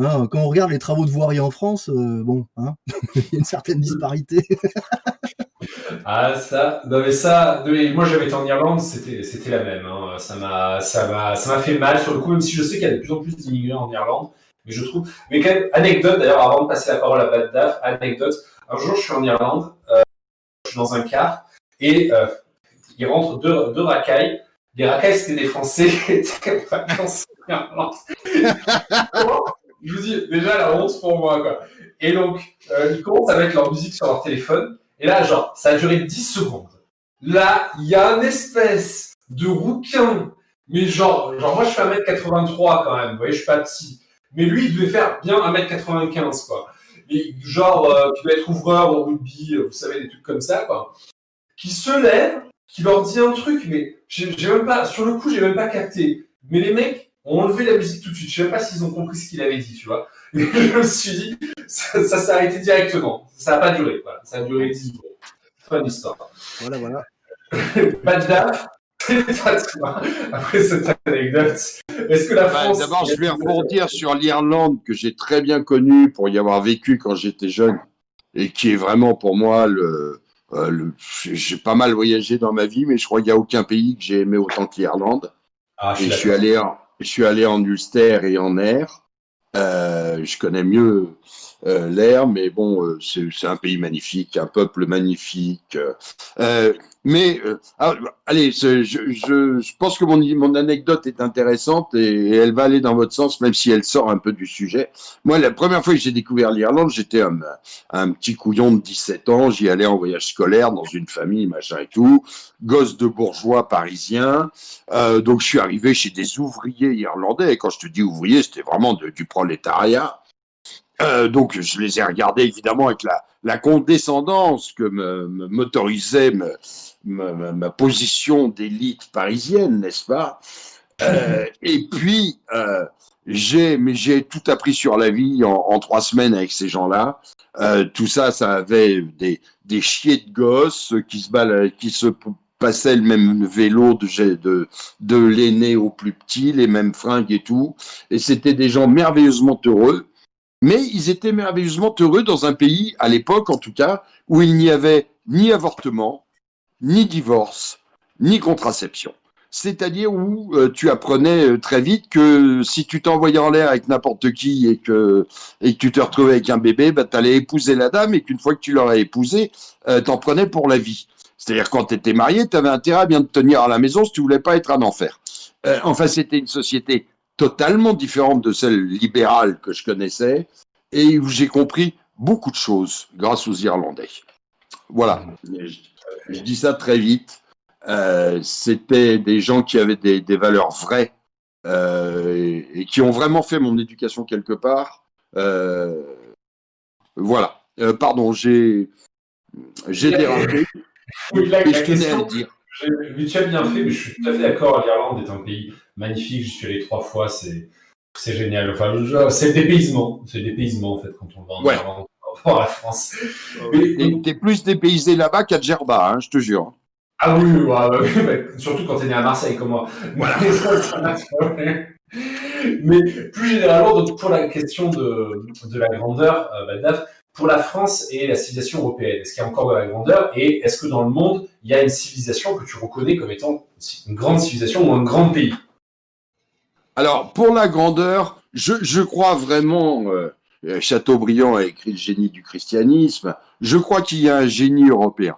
Hein, quand on regarde les travaux de voirie en France, euh, bon, hein, <laughs> il y a une certaine disparité. <laughs> ah ça, non mais ça, moi j'avais été en Irlande, c'était c'était la même. Hein. Ça m'a ça m'a ça m'a fait mal sur le coup, même si je sais qu'il y a de plus en plus d'immigrés en Irlande, mais je trouve. Mais quand même, anecdote d'ailleurs, avant de passer la parole à Bad Daf, anecdote. Un jour, je suis en Irlande, euh, je suis dans un car et euh, il rentre deux, deux racailles. Les racailles, c'était des Français qui étaient <laughs> en Irlande. Je vous dis, déjà, la honte pour moi, quoi. Et donc, euh, ils commencent à mettre leur musique sur leur téléphone. Et là, genre, ça a duré 10 secondes. Là, il y a un espèce de rouquin. Mais genre, genre, moi, je fais 1m83 quand même. Vous voyez, je suis pas petit. Mais lui, il devait faire bien 1m95, quoi. Mais genre, euh, qui doit être ouvreur au rugby, euh, vous savez, des trucs comme ça, quoi. Qui se lève, qui leur dit un truc, mais j'ai même pas, sur le coup, j'ai même pas capté. Mais les mecs, on enlevé la musique tout de suite. Je sais pas s'ils ont compris ce qu'il avait dit, tu vois. <laughs> Mais je me suis dit, ça, s'est arrêté directement. Ça n'a pas duré. Ça a duré 10 jours. Fin d'histoire. Voilà, voilà. <laughs> pas de date. <laughs> Après cette anecdote, est-ce que la bah, France. D'abord, je vais rebondir sur l'Irlande que j'ai très bien connue pour y avoir vécu quand j'étais jeune et qui est vraiment pour moi le. Euh, le j'ai pas mal voyagé dans ma vie, mais je crois qu'il n'y a aucun pays que j'ai aimé autant que l'Irlande. Ah, et je suis allé en, je suis allé en Ulster et en Air. Euh, je connais mieux euh, l'air, mais bon, euh, c'est un pays magnifique, un peuple magnifique. Euh, mais euh, ah, allez, je, je, je, pense que mon, mon anecdote est intéressante et, elle va aller dans votre sens, même si elle sort un peu du sujet. Moi, la première fois que j'ai découvert l'Irlande, j'étais un, un, petit couillon de 17 ans. J'y allais en voyage scolaire dans une famille, machin et tout, gosse de bourgeois parisien. Euh, donc, je suis arrivé chez des ouvriers irlandais. Et quand je te dis ouvrier, c'était vraiment du prolétariat. Euh, donc, je les ai regardés évidemment avec la, condescendance que m'autorisait me, ma, position d'élite parisienne, n'est-ce pas? Euh, Et puis, euh, j'ai, tout appris sur la vie en, trois semaines avec ces gens-là. Tout ça, ça avait des, des de gosses qui se, qui se passaient le même vélo de, de l'aîné au plus petit, les mêmes fringues et tout. Et c'était des gens merveilleusement heureux. Mais ils étaient merveilleusement heureux dans un pays, à l'époque en tout cas, où il n'y avait ni avortement, ni divorce, ni contraception. C'est-à-dire où euh, tu apprenais euh, très vite que si tu t'envoyais en l'air avec n'importe qui et que, et que tu te retrouvais avec un bébé, bah, tu allais épouser la dame et qu'une fois que tu l'aurais épousée, euh, t'en prenais pour la vie. C'est-à-dire quand tu étais marié, tu avais intérêt à bien te tenir à la maison si tu voulais pas être un enfer. Enfin, c'était une société totalement différente de celle libérale que je connaissais et où j'ai compris beaucoup de choses grâce aux Irlandais. Voilà. Je dis ça très vite. Euh, c'était des gens qui avaient des, valeurs vraies euh, et, qui ont vraiment fait mon éducation quelque part. Euh, voilà. pardon, j'ai j'ai dérapé. je tenais à le dire. Bien fait, mais je suis tout à fait d'accord. L'Irlande est un pays magnifique. Je suis allé trois fois. C'est c'est génial. Enfin, c'est le dépaysement. C'est le dépaysement en fait quand on va en Irlande rapport à la France. T'es plus dépaysé là-bas qu'à Djerba, hein, je te jure. Ah oui, ouais, surtout quand t'es né à Marseille comme moi. Voilà. <laughs> Mais plus généralement, donc pour la question de, de la grandeur, euh, pour la France et la civilisation européenne, est-ce qu'il y a encore de la grandeur et est-ce que dans le monde, il y a une civilisation que tu reconnais comme étant une grande civilisation ou un grand pays? Alors, pour la grandeur, je, crois vraiment, euh, euh, Chateaubriand a écrit le génie du christianisme, je crois qu'il y a un génie européen.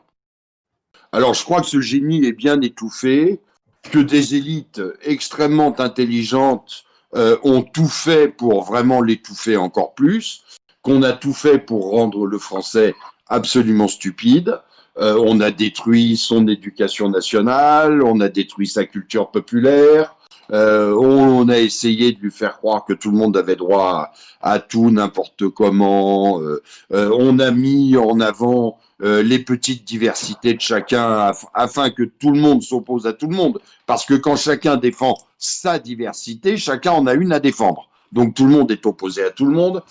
Alors je crois que ce génie est bien étouffé, que des élites extrêmement intelligentes euh, ont tout fait pour vraiment l'étouffer encore plus, qu'on a tout fait pour rendre le français absolument stupide. On a détruit son éducation nationale, on a détruit sa culture populaire, euh, on, a essayé de lui faire croire que tout le monde avait droit à, tout, n'importe comment. Euh, euh, on a mis en avant les petites diversités de chacun afin que tout le monde s'oppose à tout le monde. Parce que quand chacun défend sa diversité, chacun en a une à défendre. Donc tout le monde est opposé à tout le monde,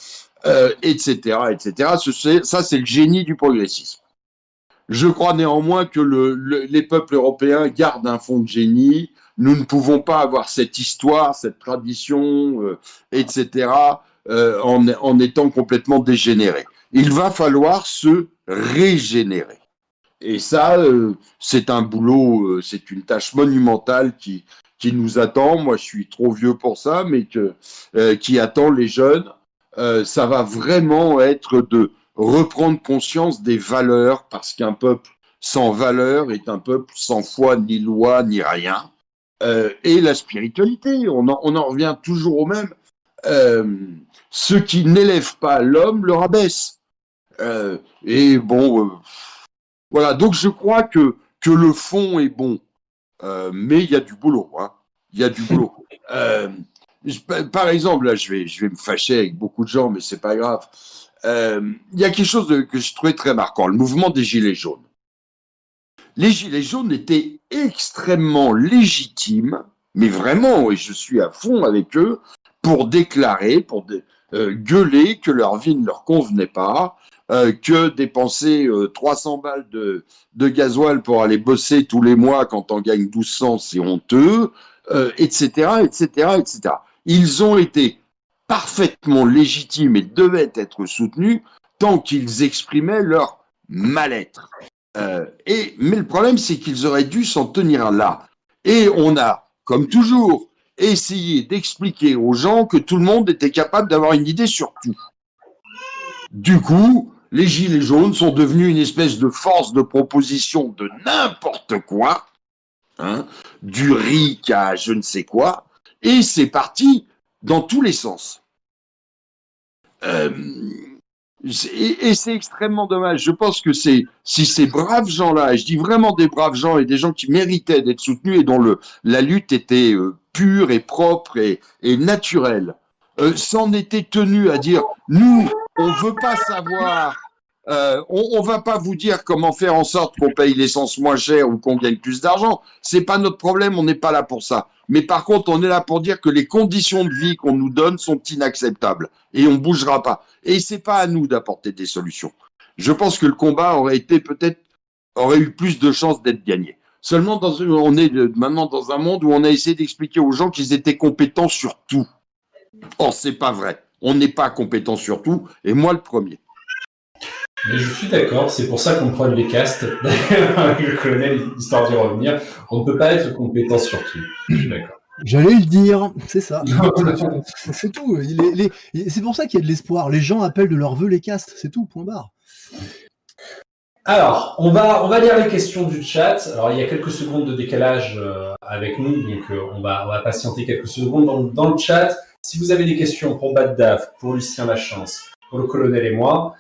etc., etc. ça, c'est le génie du progressisme. Je crois néanmoins que les peuples européens gardent un fond de génie nous ne pouvons pas avoir cette histoire, cette tradition, euh, etc., en, en étant complètement dégénérés. Il va falloir se régénérer. Et ça, euh, c'est un boulot, euh, c'est une tâche monumentale qui, qui nous attend. Moi, je suis trop vieux pour ça, mais que, euh, qui attend les jeunes. ça va vraiment être de reprendre conscience des valeurs, parce qu'un peuple sans valeur est un peuple sans foi, ni loi, ni rien. Et la spiritualité, on en, on en, revient toujours au même. ceux qui n'élèvent pas l'homme le rabaissent. et bon voilà, donc je crois que, que le fond est bon, euh, mais il y a du boulot. Hein. Il y a du boulot. <laughs> Euh, par exemple, là, je vais, je vais me fâcher avec beaucoup de gens, mais c'est pas grave. Euh, il y a quelque chose que je trouvais très marquant, le mouvement des Gilets jaunes. Les Gilets jaunes étaient extrêmement légitimes, mais vraiment, et je suis à fond avec eux, pour déclarer, pour gueuler que leur vie ne leur convenait pas, euh, que dépenser 300 euh, balles de, de gasoil pour aller bosser tous les mois quand on gagne 1200, c'est honteux, etc., etc., etc. Ils ont été parfaitement légitimes et devaient être soutenus tant qu'ils exprimaient leur mal-être. Euh, mais le problème, c'est qu'ils auraient dû s'en tenir là. Et on a, comme toujours, essayé d'expliquer aux gens que tout le monde était capable d'avoir une idée sur tout. Du coup, les Gilets jaunes sont devenus une espèce de force de proposition de n'importe quoi, hein, du RIC à je ne sais quoi, et c'est parti dans tous les sens. Euh, et, c'est extrêmement dommage. Je pense que c'est si ces braves gens-là, et je dis vraiment des braves gens et des gens qui méritaient d'être soutenus et dont le, la lutte était euh, pure et propre et, naturelle, euh, s'en étaient tenus à dire nous, on veut pas savoir. Euh, on, ne va pas vous dire comment faire en sorte qu'on paye l'essence moins cher ou qu'on gagne plus d'argent. C'est pas notre problème. On n'est pas là pour ça. Mais par contre, on est là pour dire que les conditions de vie qu'on nous donne sont inacceptables et on bougera pas. Et c'est pas à nous d'apporter des solutions. Je pense que le combat aurait été peut-être aurait eu plus de chances d'être gagné. Seulement, on est maintenant dans un monde où on a essayé d'expliquer aux gens qu'ils étaient compétents sur tout. Or, c'est pas vrai. On n'est pas compétent sur tout, et moi le premier. Mais je suis d'accord, c'est pour ça qu'on prend les castes, <laughs> avec le colonel, histoire d'y revenir. On ne peut pas être compétent sur tout. Je suis d'accord. J'allais le dire, c'est ça. <laughs> c'est tout. C'est pour ça qu'il y a de l'espoir. Les gens appellent de leur vœu les castes, c'est tout, point barre. Alors, on va, on va lire les questions du chat. Alors, il y a quelques secondes de décalage euh, avec nous, donc euh, on, va, on va patienter quelques secondes dans, dans le chat. Si vous avez des questions pour Bad Daf, pour Lucien Lachance, pour le colonel et moi,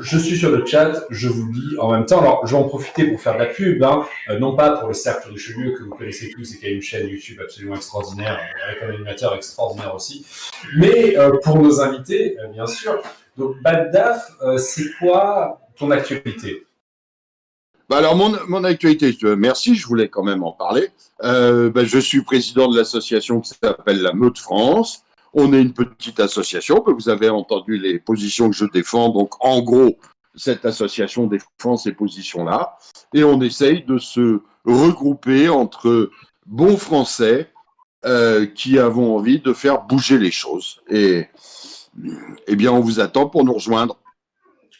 je suis sur le chat, je vous lis en même temps. Alors, je vais en profiter pour faire de la pub, hein. euh, non pas pour le cercle Richelieu que vous connaissez tous et qui a une chaîne YouTube absolument extraordinaire, avec un animateur extraordinaire aussi, mais euh, pour nos invités, euh, bien sûr. Donc, Bad Daf, c'est quoi ton actualité? Bah alors mon, mon actualité, merci, je voulais quand même en parler. Bah, je suis président de l'association qui s'appelle la Meute France. On est une petite association, vous avez entendu les positions que je défends. Donc, en gros, cette association défend ces positions-là. Et on essaye de se regrouper entre bons Français euh, qui avons envie de faire bouger les choses. Et eh bien, on vous attend pour nous rejoindre.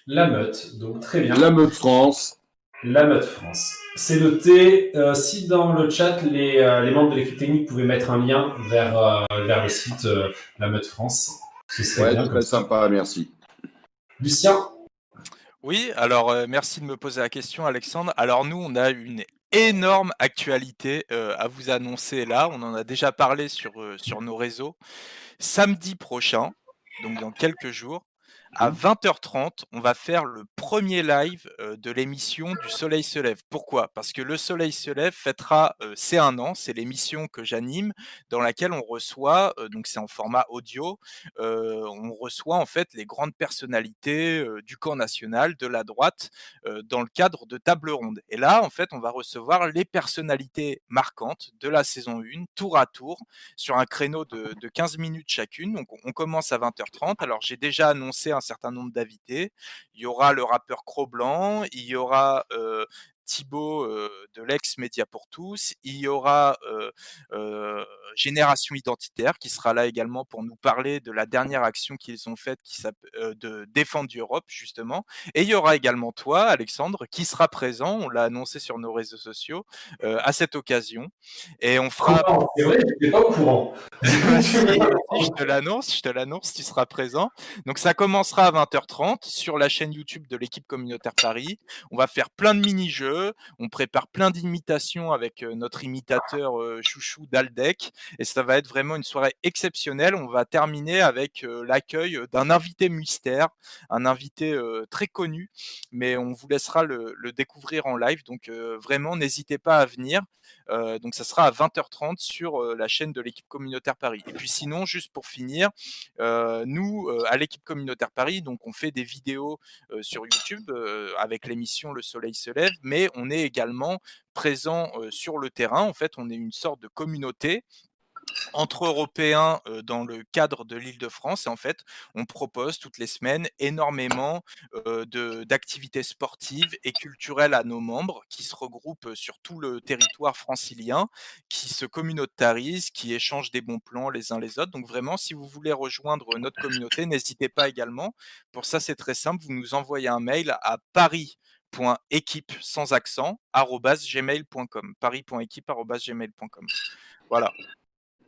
La meute, donc très bien. La meute France. La Meute France. C'est noté. Euh, si dans le chat, les, euh, les membres de l'équipe technique pouvaient mettre un lien vers, euh, vers le site La Meute France, ce serait bien. Très sympa, merci. Lucien Oui, alors merci de me poser la question, Alexandre. Alors nous, on a une énorme actualité à vous annoncer là. On en a déjà parlé sur, sur nos réseaux. Samedi prochain, donc dans quelques jours, à 20h30, mmh. on va faire le premier live de l'émission du Soleil se lève. Pourquoi? Parce que le Soleil se lève fêtera c'est un an, c'est l'émission que j'anime dans laquelle on reçoit, donc c'est en format audio, on reçoit en fait les grandes personnalités du camp national, de la droite, dans le cadre de table ronde. Et là, en fait, on va recevoir les personnalités marquantes de la saison 1, tour à tour, sur un créneau de, de 15 minutes chacune. Donc on commence à 20h30. Alors j'ai déjà annoncé un certain nombre d'invités. Il y aura le rappeur Cro-Blanc, il y aura Thibaut de l'ex Média pour tous, il y aura Génération Identitaire, qui sera là également pour nous parler de la dernière action qu'ils ont faite, qui de Défendre Europe, justement. Et il y aura également toi, Alexandre, qui sera présent, on l'a annoncé sur nos réseaux sociaux, à cette occasion. Et on fera... C'est vrai, j'étais pas au courant. <laughs> <laughs> je te l'annonce, je te l'annonce, tu seras présent. Donc ça commencera à 20h30 sur la chaîne YouTube de l'équipe communautaire Paris. On va faire plein de mini-jeux, on prépare plein d'imitations avec notre imitateur chouchou d'Aldec et ça va être vraiment une soirée exceptionnelle. On va terminer avec l'accueil d'un invité mystère, un invité très connu, mais on vous laissera le, découvrir en live. Donc vraiment, n'hésitez pas à venir. donc ça sera à 20h30 sur la chaîne de l'équipe communautaire Paris. Et puis sinon, juste pour finir, nous à l'équipe communautaire Paris, donc on fait des vidéos sur YouTube avec l'émission Le Soleil se lève, on est également présent sur le terrain. En fait, on est une sorte de communauté entre Européens dans le cadre de l'île de France. Et en fait, on propose toutes les semaines énormément d'activités sportives et culturelles à nos membres qui se regroupent sur tout le territoire francilien, qui se communautarisent, qui échangent des bons plans les uns les autres. Donc vraiment, si vous voulez rejoindre notre communauté, n'hésitez pas également. Pour ça, c'est très simple. Vous nous envoyez un mail à Paris équipe sans accent gmail.com paris.équipe.gmail.com voilà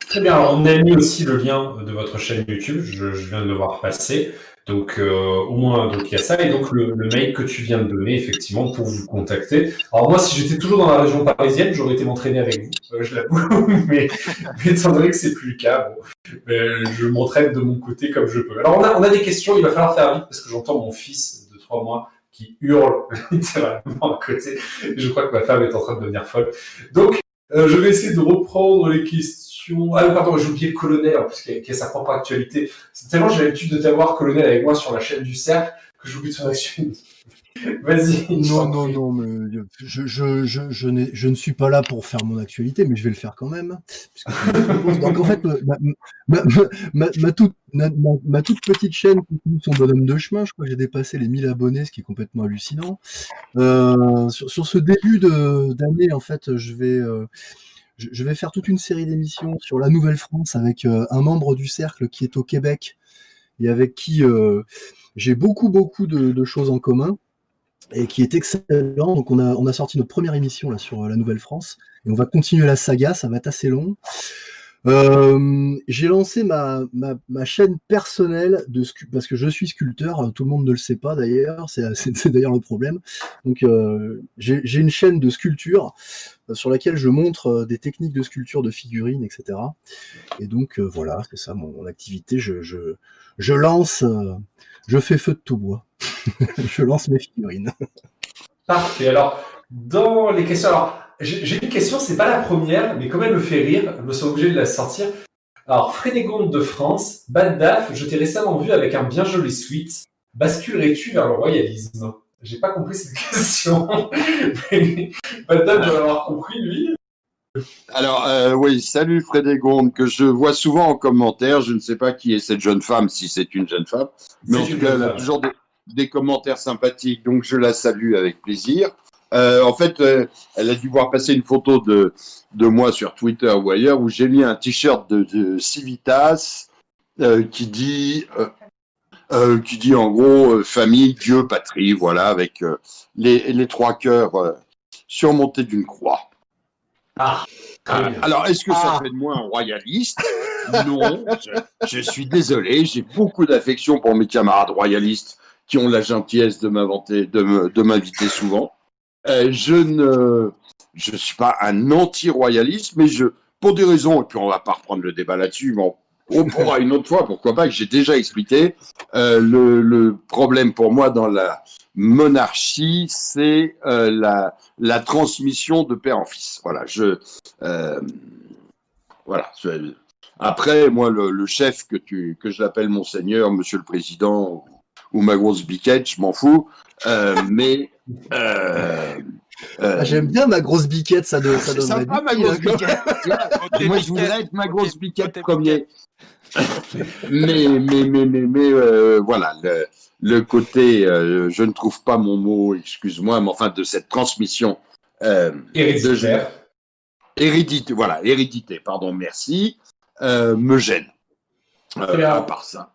Très bien. on a mis aussi le lien de votre chaîne YouTube. Je, viens de le voir passer. Donc, euh, au moins, donc il y a ça. Et donc, le, mail que tu viens de donner, effectivement, pour vous contacter. Alors, moi, si j'étais toujours dans la région parisienne, j'aurais été m'entraîner avec vous, euh, je l'avoue. <laughs> mais, mais étant donné que c'est plus le cas, ben, je m'entraîne de mon côté comme je peux. Alors, on a, on a des questions. Il va falloir faire vite parce que j'entends mon fils de trois mois qui hurle <laughs> littéralement à côté. Je crois que ma femme est en train de devenir folle. Donc, euh, je vais essayer de reprendre les questions ah pardon, j'ai oublié le colonel, en plus, qui a, sa propre actualité. C'est tellement j'ai l'habitude de t'avoir colonel avec moi sur la chaîne du cercle que j'oublie son actualité. Vas-y. Non, non, non, mais je, je, je, je, je, ne suis pas là pour faire mon actualité, mais je vais le faire quand même. Donc en fait, ma, ma, ma, toute, ma, toute petite chaîne son bonhomme de chemin, je crois que j'ai dépassé les 1000 abonnés, ce qui est complètement hallucinant. Euh, sur, sur, ce début d'année, en fait, je vais... Euh, je vais faire toute une série d'émissions sur la Nouvelle-France avec euh, un membre du cercle qui est au Québec et avec qui euh, j'ai beaucoup, beaucoup de, choses en commun et qui est excellent. Donc, on a, sorti notre première émission là, sur euh, la Nouvelle-France et on va continuer la saga, ça va être assez long. Euh, j'ai lancé ma, ma, ma, chaîne personnelle de parce que je suis sculpteur, tout le monde ne le sait pas d'ailleurs, c'est <laughs> d'ailleurs le problème. Donc euh, j'ai une chaîne de sculpture euh, sur laquelle je montre euh, des techniques de sculpture de figurines, etc. Et donc euh, voilà, c'est ça mon, activité. Je, je, je lance, je fais feu de tout bois. <laughs> je lance mes figurines. Parfait. Alors, dans les questions, alors j'ai une question, c'est pas la première, mais comme elle me fait rire, je me sens obligé de la sortir. Alors, Frédégonde de France, Daf, je t'ai récemment vu avec un bien joli suite. Basculerais-tu vers le royalisme? J'ai pas compris cette <laughs> question. Bad Daf doit l'avoir compris, lui. Alors, euh, oui, salut Frédégonde, que je vois souvent en commentaire. Je ne sais pas qui est cette jeune femme, si c'est une jeune femme. Mais en tout cas, elle a toujours des commentaires sympathiques, donc je la salue avec plaisir. Euh, en fait, euh, elle a dû voir passer une photo de, de moi sur Twitter ou ailleurs où j'ai mis un t-shirt de, Civitas euh, qui dit qui dit en gros famille, Dieu, patrie, voilà, avec les, les, trois cœurs surmontés d'une croix. Ah, alors, est-ce que ça ah. fait de moi un royaliste? Non, je, suis désolé, j'ai beaucoup d'affection pour mes camarades royalistes qui ont la gentillesse de m'inviter souvent. Euh, je ne je suis pas un anti-royaliste, mais je, pour des raisons, et puis on va pas reprendre le débat là-dessus, mais on, pourra une autre fois, pourquoi pas, que j'ai déjà expliqué. Euh, le, problème pour moi dans la monarchie, c'est euh, la, transmission de père en fils. Voilà, je, voilà. Après, moi, le, le, chef que tu, que je l'appelle monseigneur, monsieur le président, ou ma grosse biquette, je m'en fous. Euh, <laughs> mais euh, euh, ah, J'aime bien ma grosse biquette, ça, donne. ça donnerait sympa, ma grosse biquette. <laughs> Moi, je voudrais être ma grosse biquette premier. <laughs> mais, mais, mais, mais, mais euh, voilà, le, le côté, euh, je ne trouve pas mon mot, excuse-moi, mais enfin, de cette transmission. Euh, de, hérédité, voilà, hérédité, pardon, merci, euh, me gêne. Euh, à part ça.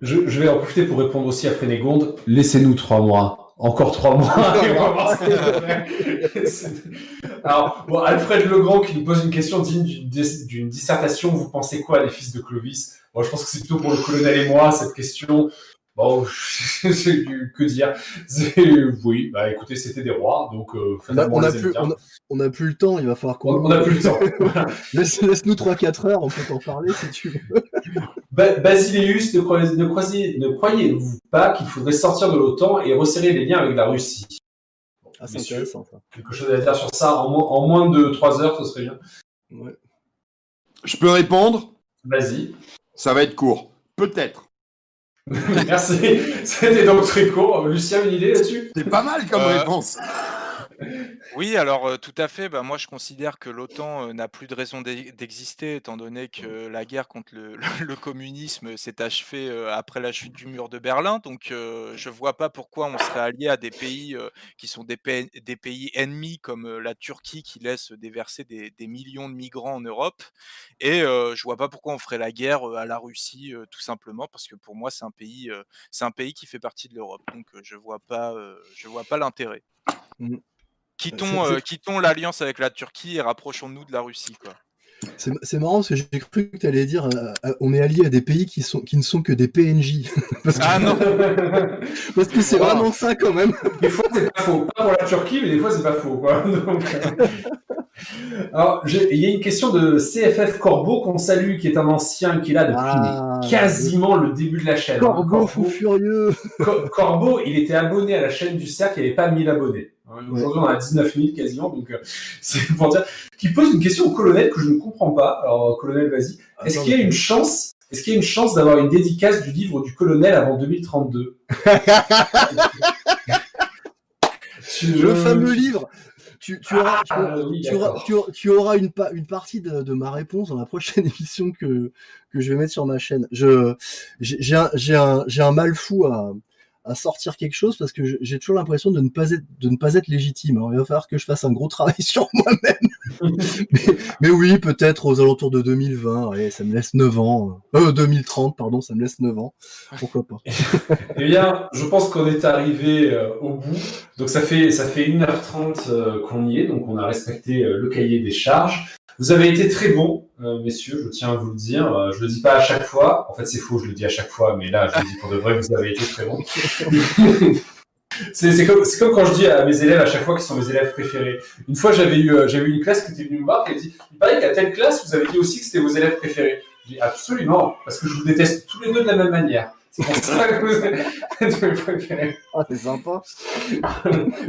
Je, vais en profiter pour répondre aussi à Frénégonde. Laissez-nous trois mois. Encore trois mois. <laughs> <laughs> Alors, bon, Alfred Legrand qui nous pose une question digne d'une dissertation. Vous pensez quoi des fils de Clovis? Moi, je pense que c'est plutôt pour le colonel et moi, cette question. Bon, <laughs> que dire Oui, bah écoutez, c'était des rois, donc euh, on, a, plus, on, a, plus, le temps, il va falloir qu'on. On, a plus le temps. Laisse-nous 3-4 heures, on peut en parler si tu veux. Basileus, ne, croyez, ne, ne croyez-vous pas qu'il faudrait sortir de l'OTAN et resserrer les liens avec la Russie? Ah, c'est intéressant ça. Quelque chose à dire sur ça en, en moins de 3 heures, ce serait bien. Ouais. Je peux répondre? Vas-y. Ça va être court. Peut-être. <laughs> Merci. C'était donc très court. Lucien, une idée là-dessus? C'est pas mal comme euh, réponse. Oui, alors euh, tout à fait. Bah, moi, je considère que l'OTAN euh, n'a plus de raison d'exister, étant donné que la guerre contre le, le- communisme s'est achevée euh, après la chute du mur de Berlin. Donc, je ne vois pas pourquoi on serait allié à des pays qui sont des, des pays ennemis comme la Turquie qui laisse déverser des, des millions de migrants en Europe. Et je ne vois pas pourquoi on ferait la guerre à la Russie, tout simplement, parce que pour moi, c'est un pays, c'est un pays qui fait partie de l'Europe. Donc, je vois pas, je vois pas l'intérêt. Mmh. Euh, quittons, l'alliance avec la Turquie et rapprochons-nous de la Russie. Quoi. C'est marrant parce que j'ai cru que tu allais dire euh, euh, on est allié à des pays qui, sont, qui ne sont que des PNJ. <laughs> parce que, ah non <laughs> Parce que c'est vraiment ça quand même. Des fois c'est pas faux. Pas pour la Turquie, mais des fois c'est pas faux. Quoi. <laughs> Alors, il y a une question de CFF Corbeau qu'on salue, qui est un ancien qui est là depuis ah, quasiment le début de la chaîne. Corbeau, Corbeau fou furieux. Corbeau, il était abonné à la chaîne du cercle, il n'y avait pas 1000 abonnés. Aujourd'hui, on a 19 000 quasiment, donc euh, <laughs> c'est pour dire. Qui pose une question au colonel que je ne comprends pas. Alors, colonel, vas-y. Est-ce qu'il y a une chance est-ce qu'il y a une chance d'avoir une dédicace du livre du colonel avant 2032 <laughs> Le fameux livre tu, auras, tu, auras, une, une partie de, ma réponse dans la prochaine <laughs> émission que, que je vais mettre sur ma chaîne. J'ai, un, un, un mal fou à, à sortir quelque chose parce que j'ai toujours l'impression de ne pas être de ne pas être légitime. Alors il va falloir que je fasse un gros travail <laughs> sur moi-même. <laughs> mais, oui, peut-être aux alentours de 2020. Allez, ça me laisse 9 ans. Euh, 2030, pardon, ça me laisse 9 ans. Pourquoi pas? Eh bien, je pense qu'on est arrivé euh, au bout. Donc ça fait ça fait 1h30 euh, qu'on y est. Donc on a respecté euh, le cahier des charges. Vous avez été très bons, euh, messieurs, je tiens à vous le dire. Euh, je le dis pas à chaque fois. En fait, c'est faux, je le dis à chaque fois, mais là, je le dis pour de vrai, vous avez été très bons. <laughs> c'est comme, comme, quand je dis à mes élèves à chaque fois qu'ils sont mes élèves préférés. Une fois, j'avais eu, euh, eu une classe qui était venue me voir qui a dit Il paraît qu'à telle classe, vous avez dit aussi que c'était vos élèves préférés. J'ai dit Absolument, parce que je vous déteste tous les deux de la même manière. C'est ça que vous Ah, c'est sympa.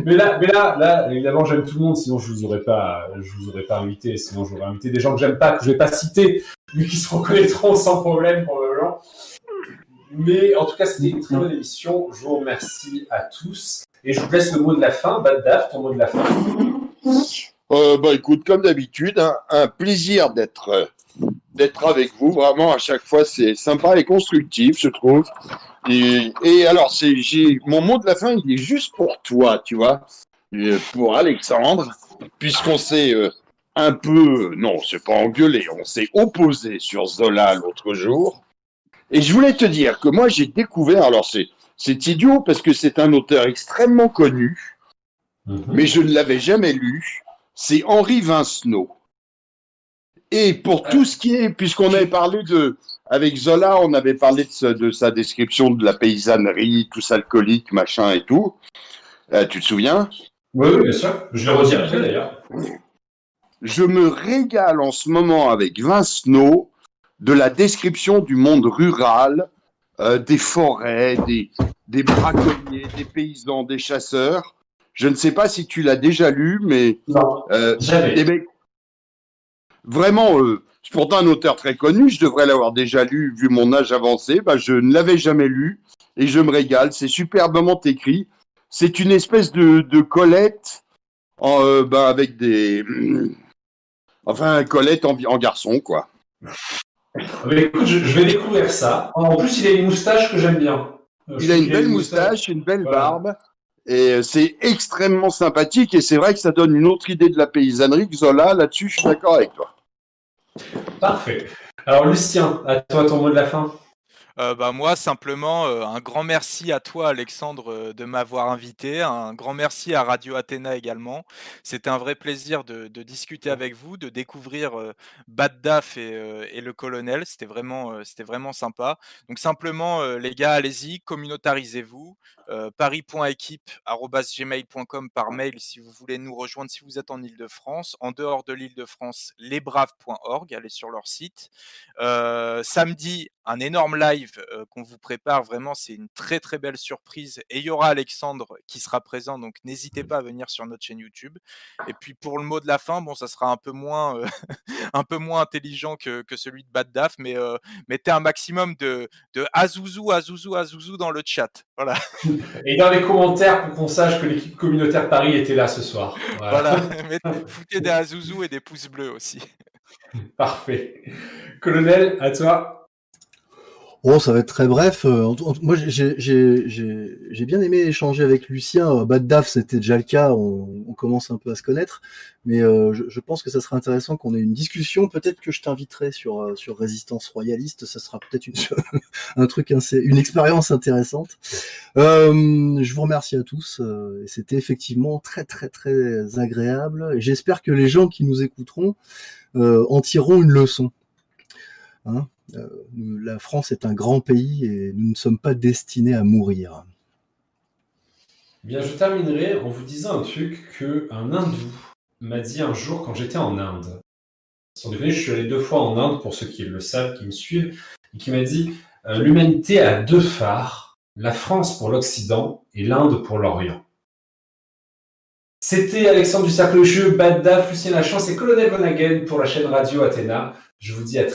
mais là, mais là, là, évidemment, j'aime tout le monde, sinon je vous aurais pas, je vous aurais pas invité, sinon j'aurais invité des gens que j'aime pas, que je vais pas citer, mais qui se reconnaîtront sans problème pour le blanc. Mais en tout cas, c'était une très bonne émission. Je vous remercie à tous. Et je vous laisse le mot de la fin. Bad ton mot de la fin. Euh, bah écoute, comme d'habitude, hein, un plaisir d'être euh, d'être avec vous. Vraiment, à chaque fois, c'est sympa et constructif, je trouve. Et, et alors, c'est, j'ai, mon mot de la fin, il est juste pour toi, tu vois, pour Alexandre, puisqu'on s'est euh, un peu, non, c'est pas engueulé, on s'est opposé sur Zola l'autre jour. Et je voulais te dire que moi, j'ai découvert, alors c'est, c'est idiot parce que c'est un auteur extrêmement connu, mhm. mais je ne l'avais jamais lu. C'est Henri Vincenot. Et pour tout ce qui est, puisqu'on avait parlé de, avec Zola, on avait parlé de, sa description de la paysannerie, tous alcooliques, machin et tout. Euh, tu te souviens? Oui, bien sûr. Je le redirai d'ailleurs. Je me régale en ce moment avec Vincenot de la description du monde rural, euh, des forêts, des, des braconniers, des paysans, des chasseurs. Je ne sais pas si tu l'as déjà lu, mais non, euh, jamais. Eh ben, vraiment, euh, c'est pourtant un auteur très connu, je devrais l'avoir déjà lu vu mon âge avancé, bah, je ne l'avais jamais lu et je me régale, c'est superbement écrit. C'est une espèce de, de Colette en, euh, bah, avec des... Enfin, Colette en, en garçon, quoi. écoute, je, vais découvrir ça. En plus, il a une moustache que j'aime bien. Il a une belle moustache, une belle barbe. Et c'est extrêmement sympathique et c'est vrai que ça donne une autre idée de la paysannerie. Zola, là-dessus, je suis d'accord avec toi. Parfait. Alors Lucien, à toi ton mot de la fin. Euh, bah, moi, simplement, euh, un grand merci à toi, Alexandre, euh, de m'avoir invité. Un grand merci à Radio Athéna également. C'était un vrai plaisir de, discuter avec vous, de découvrir Bad Daf et, le colonel. C'était vraiment, vraiment sympa. Donc, simplement, les gars, allez-y, communautarisez-vous. paris.équipe.gmail.com par mail si vous voulez nous rejoindre, si vous êtes en Ile-de-France. En dehors de l'Île-de-France, lesbraves.org, allez sur leur site. samedi, un énorme live qu'on vous prépare. Vraiment, c'est une très très belle surprise. Et il y aura Alexandre qui sera présent, donc n'hésitez pas à venir sur notre chaîne YouTube. Et puis pour le mot de la fin, bon, ça sera un peu moins, <laughs> un peu moins intelligent que, celui de Bad Daf, mais mettez un maximum de, de Azouzou, Azouzou, Azouzou dans le chat. Voilà. Et dans les commentaires pour qu'on sache que l'équipe communautaire Paris était là ce soir. Voilà. <laughs> <laughs> foutez des Azouzou et des pouces bleus aussi. Parfait. Colonel, à toi. Oh, ça va être très bref. Euh, moi, j'ai bien aimé échanger avec Lucien. Euh, Bad Daf, c'était déjà le cas. On, commence un peu à se connaître. Mais euh, je, pense que ça serait intéressant qu'on ait une discussion. Peut-être que je t'inviterai sur, sur Résistance Royaliste. Ça sera peut-être une, <laughs> un truc, une expérience intéressante. je vous remercie à tous. C'était effectivement très, très, très agréable. J'espère que les gens qui nous écouteront en tireront une leçon. Hein euh, la France est un grand pays et nous ne sommes pas destinés à mourir. Bien, je terminerai en vous disant un truc que un hindou m'a dit un jour quand j'étais en Inde. Sans déconner, je suis allé deux fois en Inde pour ceux qui le savent, qui me suivent, et qui m'a dit euh, l'humanité a deux phares, la France pour l'Occident et l'Inde pour l'Orient. C'était Alexandre du Cercle Jeu, Bad Daf, Lucien Lachance et Colonel Bonagen pour la chaîne radio Athéna. Je vous dis à très